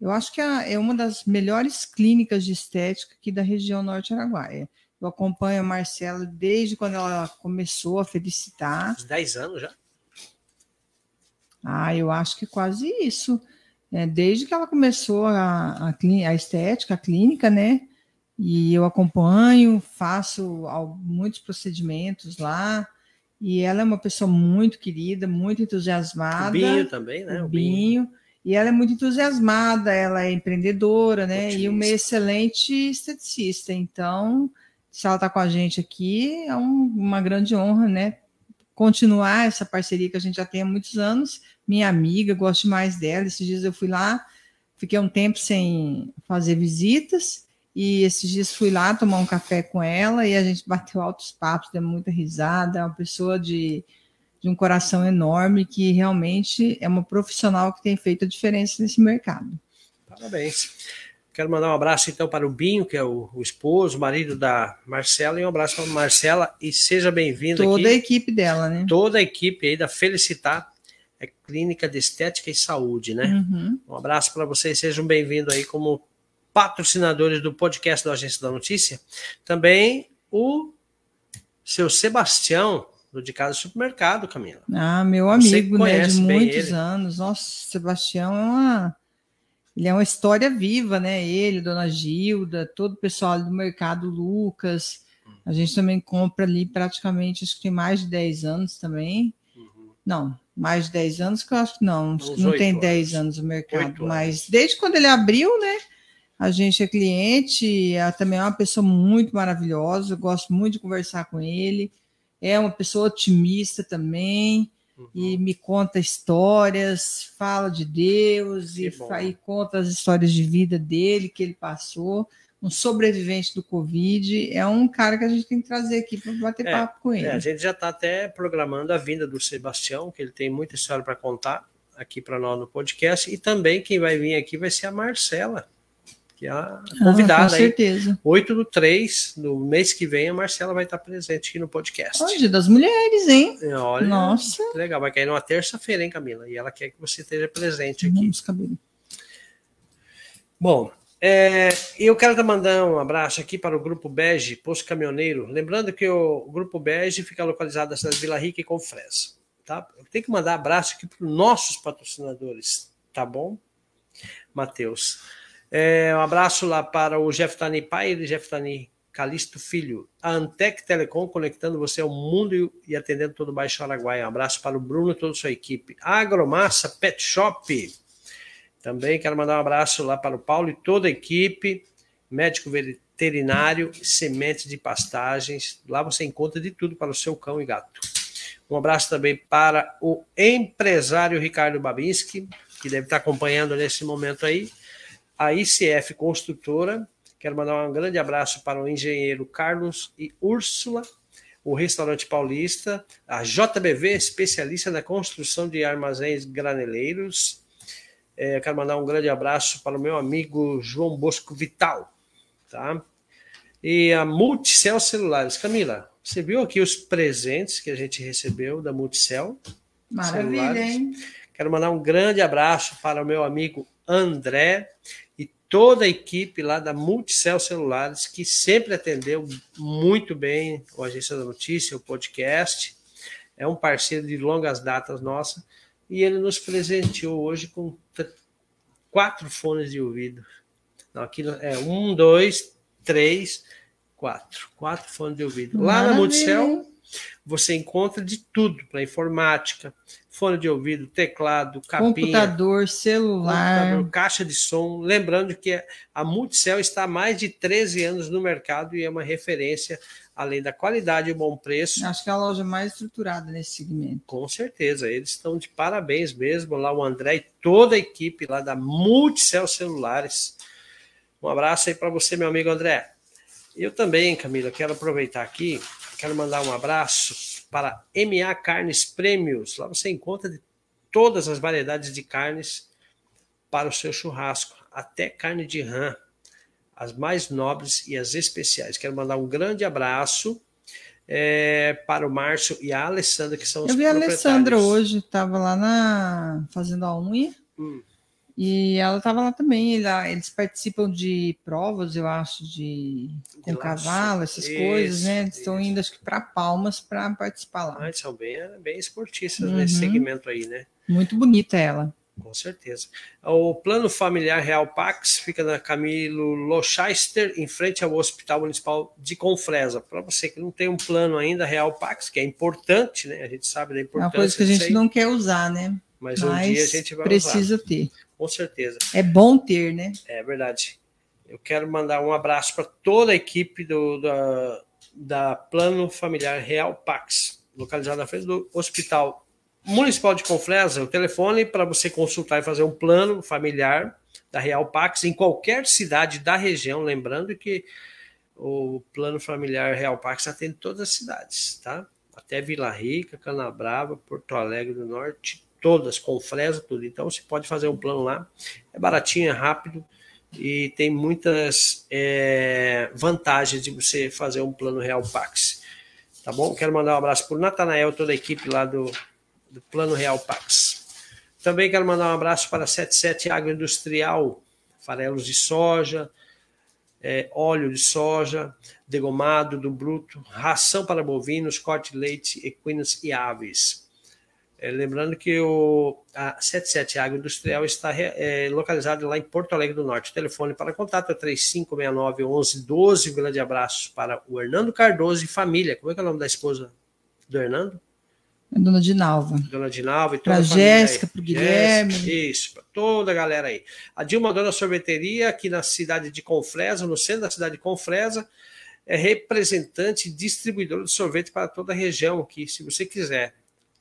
eu acho que é uma das melhores clínicas de estética aqui da região norte araguaia. Eu acompanho a Marcela desde quando ela começou a felicitar. Uns 10 anos já? Ah, eu acho que quase isso. É, desde que ela começou a, a, a, estética, a clínica, né? E eu acompanho, faço muitos procedimentos lá. E ela é uma pessoa muito querida, muito entusiasmada. O Binho também, né? O, o Binho. Binho. E ela é muito entusiasmada, ela é empreendedora, né? Otimista. E uma excelente esteticista. Então, se ela está com a gente aqui, é um, uma grande honra, né? Continuar essa parceria que a gente já tem há muitos anos. Minha amiga, gosto mais dela. Esses dias eu fui lá, fiquei um tempo sem fazer visitas. E esses dias fui lá tomar um café com ela e a gente bateu altos papos, deu muita risada. É uma pessoa de de um coração enorme, que realmente é uma profissional que tem feito a diferença nesse mercado. Parabéns. Quero mandar um abraço então para o Binho, que é o, o esposo, o marido da Marcela, e um abraço para a Marcela e seja bem-vindo aqui. Toda a equipe dela, né? Toda a equipe aí da Felicitar, é Clínica de Estética e Saúde, né? Uhum. Um abraço para vocês, sejam bem-vindos aí como patrocinadores do podcast da Agência da Notícia. Também o seu Sebastião, do de casa supermercado, Camila. Ah, meu amigo, né, de muitos anos. Nossa, Sebastião é uma ele é uma história viva, né? Ele, Dona Gilda, todo o pessoal do mercado, Lucas. A gente também compra ali praticamente, acho que tem mais de 10 anos também. Uhum. Não, mais de 10 anos que eu acho que não, Uns não tem 10 anos o mercado, mas desde quando ele abriu, né? A gente é cliente, é, também é uma pessoa muito maravilhosa, eu gosto muito de conversar com ele é uma pessoa otimista também uhum. e me conta histórias, fala de Deus e, e, conta as histórias de vida dele que ele passou. Um sobrevivente do Covid é um cara que a gente tem que trazer aqui para bater é, papo com ele. É, a gente já está até programando a vinda do Sebastião, que ele tem muita história para contar aqui para nós no podcast, e também quem vai vir aqui vai ser a Marcela que é a convidada. Ah, com certeza. Aí, 8 do 3, no mês que vem, a Marcela vai estar presente aqui no podcast. Hoje das mulheres, hein? Olha, Nossa. Que legal. Vai cair numa terça-feira, hein, Camila? E ela quer que você esteja presente aqui. Vamos, cabelo. Bom, é, eu quero mandar um abraço aqui para o Grupo Bege, Posto Caminhoneiro. Lembrando que o Grupo Bege fica localizado na cidade de Vila Rica e Confresa. Tá? Eu tenho que mandar abraço aqui para os nossos patrocinadores, tá bom? Matheus. É, um abraço lá para o Jeftani pai e Jeftani Calixto Filho. A Antec Telecom conectando você ao mundo e atendendo todo o Baixo Araguaia. Um abraço para o Bruno e toda a sua equipe. Agromassa Pet Shop. Também quero mandar um abraço lá para o Paulo e toda a equipe. Médico veterinário, sementes de pastagens. Lá você encontra de tudo para o seu cão e gato. Um abraço também para o empresário Ricardo Babinski, que deve estar acompanhando nesse momento aí a ICF Construtora. Quero mandar um grande abraço para o engenheiro Carlos e Úrsula, o Restaurante Paulista, a JBV, especialista na construção de armazéns graneleiros. É, quero mandar um grande abraço para o meu amigo João Bosco Vital, tá? E a Multicel Celulares. Camila, você viu aqui os presentes que a gente recebeu da Multicel? Maravilha, celulares. hein? Quero mandar um grande abraço para o meu amigo André e toda a equipe lá da Multicel Celulares, que sempre atendeu muito bem o Agência da Notícia, o podcast. É um parceiro de longas datas nossa. E ele nos presenteou hoje com quatro fones de ouvido. Não, aqui é um, dois, três, quatro. Quatro fones de ouvido. Lá Maravilha. na Multicel, você encontra de tudo para informática, fone de ouvido, teclado, capinha, computador, celular, computador, caixa de som. Lembrando que a Multicel está há mais de 13 anos no mercado e é uma referência, além da qualidade e bom preço. Acho que é a loja mais estruturada nesse segmento. Com certeza, eles estão de parabéns mesmo, lá o André e toda a equipe lá da Multicel Celulares. Um abraço aí para você, meu amigo André. Eu também, Camila, quero aproveitar aqui, quero mandar um abraço para MA Carnes Prêmios. Lá você encontra de todas as variedades de carnes para o seu churrasco, até carne de rã, as mais nobres e as especiais. Quero mandar um grande abraço é, para o Márcio e a Alessandra, que são os Eu vi a Alessandra hoje, estava lá na fazendo a unha. Hum. E ela estava lá também. Eles participam de provas, eu acho, de com cavalo, essas isso, coisas, né? Eles estão indo, acho que, para Palmas para participar lá. Ah, eles são bem, bem esportistas uhum. nesse segmento aí, né? Muito bonita ela. Com certeza. O Plano Familiar Real Pax fica na Camilo Lochester, em frente ao Hospital Municipal de Confresa. Para você que não tem um plano ainda Real Pax, que é importante, né? A gente sabe da importância. É uma coisa que a gente não quer usar, né? Mas, Mas um dia a gente vai precisa usar. ter. Com certeza. É bom ter, né? É verdade. Eu quero mandar um abraço para toda a equipe do, da, da Plano Familiar Real Pax, localizada na frente do Hospital Municipal de Confresa. O telefone para você consultar e fazer um plano familiar da Real Pax em qualquer cidade da região. Lembrando que o Plano Familiar Real Pax atende todas as cidades, tá? Até Vila Rica, Canabrava, Porto Alegre do Norte, todas, com fresa, tudo. Então você pode fazer um plano lá, é baratinho, é rápido e tem muitas é, vantagens de você fazer um plano Real Pax. Tá bom? Quero mandar um abraço para o Natanael, toda a equipe lá do, do Plano Real Pax. Também quero mandar um abraço para a 77 Agroindustrial, farelos de soja, é, óleo de soja, degomado do bruto, ração para bovinos, corte de leite, equinos e aves. É, lembrando que o, a 77 Agroindustrial está é, localizado lá em Porto Alegre do Norte. O telefone para contato é 3569 1112. Um grande abraço para o Hernando Cardoso e família. Como é que é o nome da esposa do Hernando? É Dona Dinalva. Dona Dinalva e toda pra a Jéssica, para o Guilherme. Jéssica, isso, para toda a galera aí. A Dilma Dona Sorveteria, aqui na cidade de Confresa, no centro da cidade de Confresa, é representante e distribuidor de sorvete para toda a região aqui, se você quiser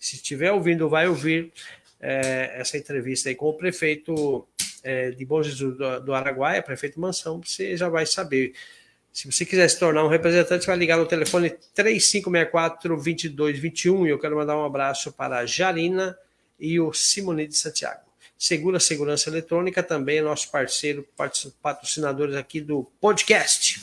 se estiver ouvindo, vai ouvir é, essa entrevista aí com o prefeito é, de Bom Jesus do, do Araguaia, prefeito Mansão, você já vai saber. Se você quiser se tornar um representante, vai ligar no telefone 3564-2221 e eu quero mandar um abraço para a Jarina e o Simone de Santiago. Segura Segurança Eletrônica também é nosso parceiro, patrocinadores aqui do podcast.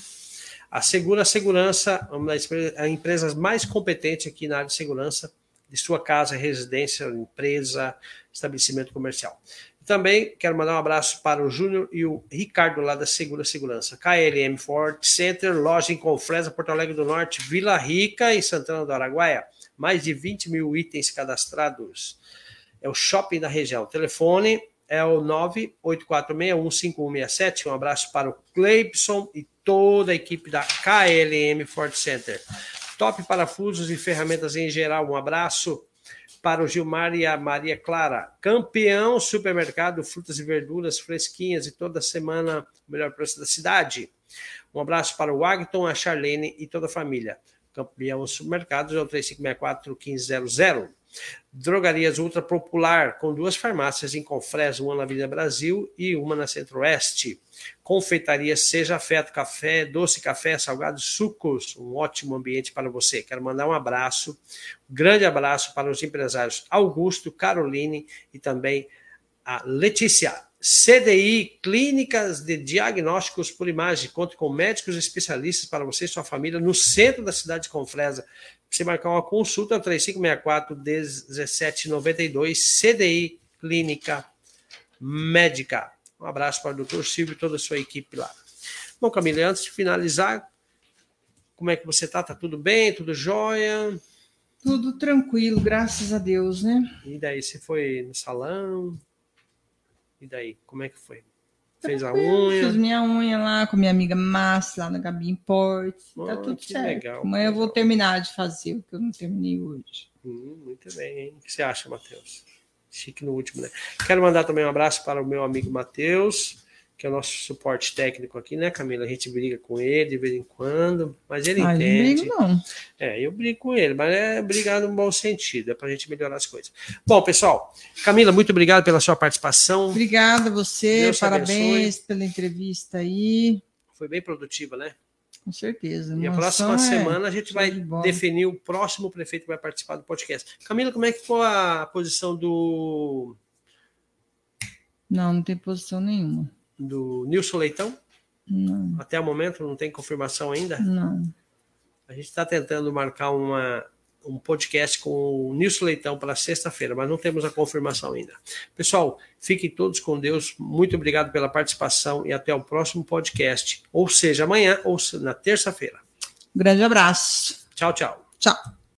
A Segura Segurança, uma das empresas mais competentes aqui na área de segurança, de sua casa, residência, empresa, estabelecimento comercial. Também quero mandar um abraço para o Júnior e o Ricardo lá da Segura Segurança. KLM Ford Center, loja em Confresa, Porto Alegre do Norte, Vila Rica e Santana do Araguaia. Mais de 20 mil itens cadastrados. É o shopping da região. O telefone é o 984615167. Um abraço para o Cleibson e toda a equipe da KLM Ford Center. Top Parafusos e Ferramentas em geral. Um abraço para o Gilmar e a Maria Clara. Campeão Supermercado, frutas e verduras fresquinhas e toda semana o melhor preço da cidade. Um abraço para o Agton, a Charlene e toda a família. Campeão Supermercados é o 3564-1500. Drogarias Ultra Popular, com duas farmácias em Confresa, uma na Avenida Brasil e uma na Centro-Oeste. Confeitaria Seja Afeto Café, doce café, salgados, sucos, um ótimo ambiente para você. Quero mandar um abraço, um grande abraço para os empresários Augusto, Caroline e também a Letícia. CDI, Clínicas de Diagnósticos por Imagem, conta com médicos especialistas para você e sua família no centro da cidade de Confresa. você marcar uma consulta, 3564-1792, CDI Clínica Médica. Um abraço para o doutor Silvio e toda a sua equipe lá. Bom, Camila, antes de finalizar, como é que você tá? Tá tudo bem? Tudo jóia? Tudo tranquilo, graças a Deus, né? E daí, você foi no salão? E daí, como é que foi? Fez a unha? Fiz minha unha lá com minha amiga Márcia, lá na Gabi Imports. Oh, tá tudo certo. Legal, Amanhã legal. eu vou terminar de fazer o que eu não terminei hoje. Hum, muito bem, hein? O que você acha, Matheus? Chique no último, né? Quero mandar também um abraço para o meu amigo Matheus, que é o nosso suporte técnico aqui, né, Camila? A gente briga com ele de vez em quando, mas ele ah, entende. Não brigo, não. É, eu brigo com ele, mas é brigar no bom sentido, é para a gente melhorar as coisas. Bom, pessoal, Camila, muito obrigado pela sua participação. Obrigada a você, Deus parabéns pela entrevista aí. Foi bem produtiva, né? Com certeza. E a próxima é semana a gente vai de definir o próximo prefeito que vai participar do podcast. Camila, como é que foi a posição do. Não, não tem posição nenhuma. Do Nilson Leitão? Não. Até o momento não tem confirmação ainda? Não. A gente está tentando marcar uma, um podcast com o Nilson Leitão para sexta-feira, mas não temos a confirmação ainda. Pessoal, fiquem todos com Deus. Muito obrigado pela participação e até o próximo podcast, ou seja, amanhã ou na terça-feira. Um grande abraço. Tchau, tchau. Tchau.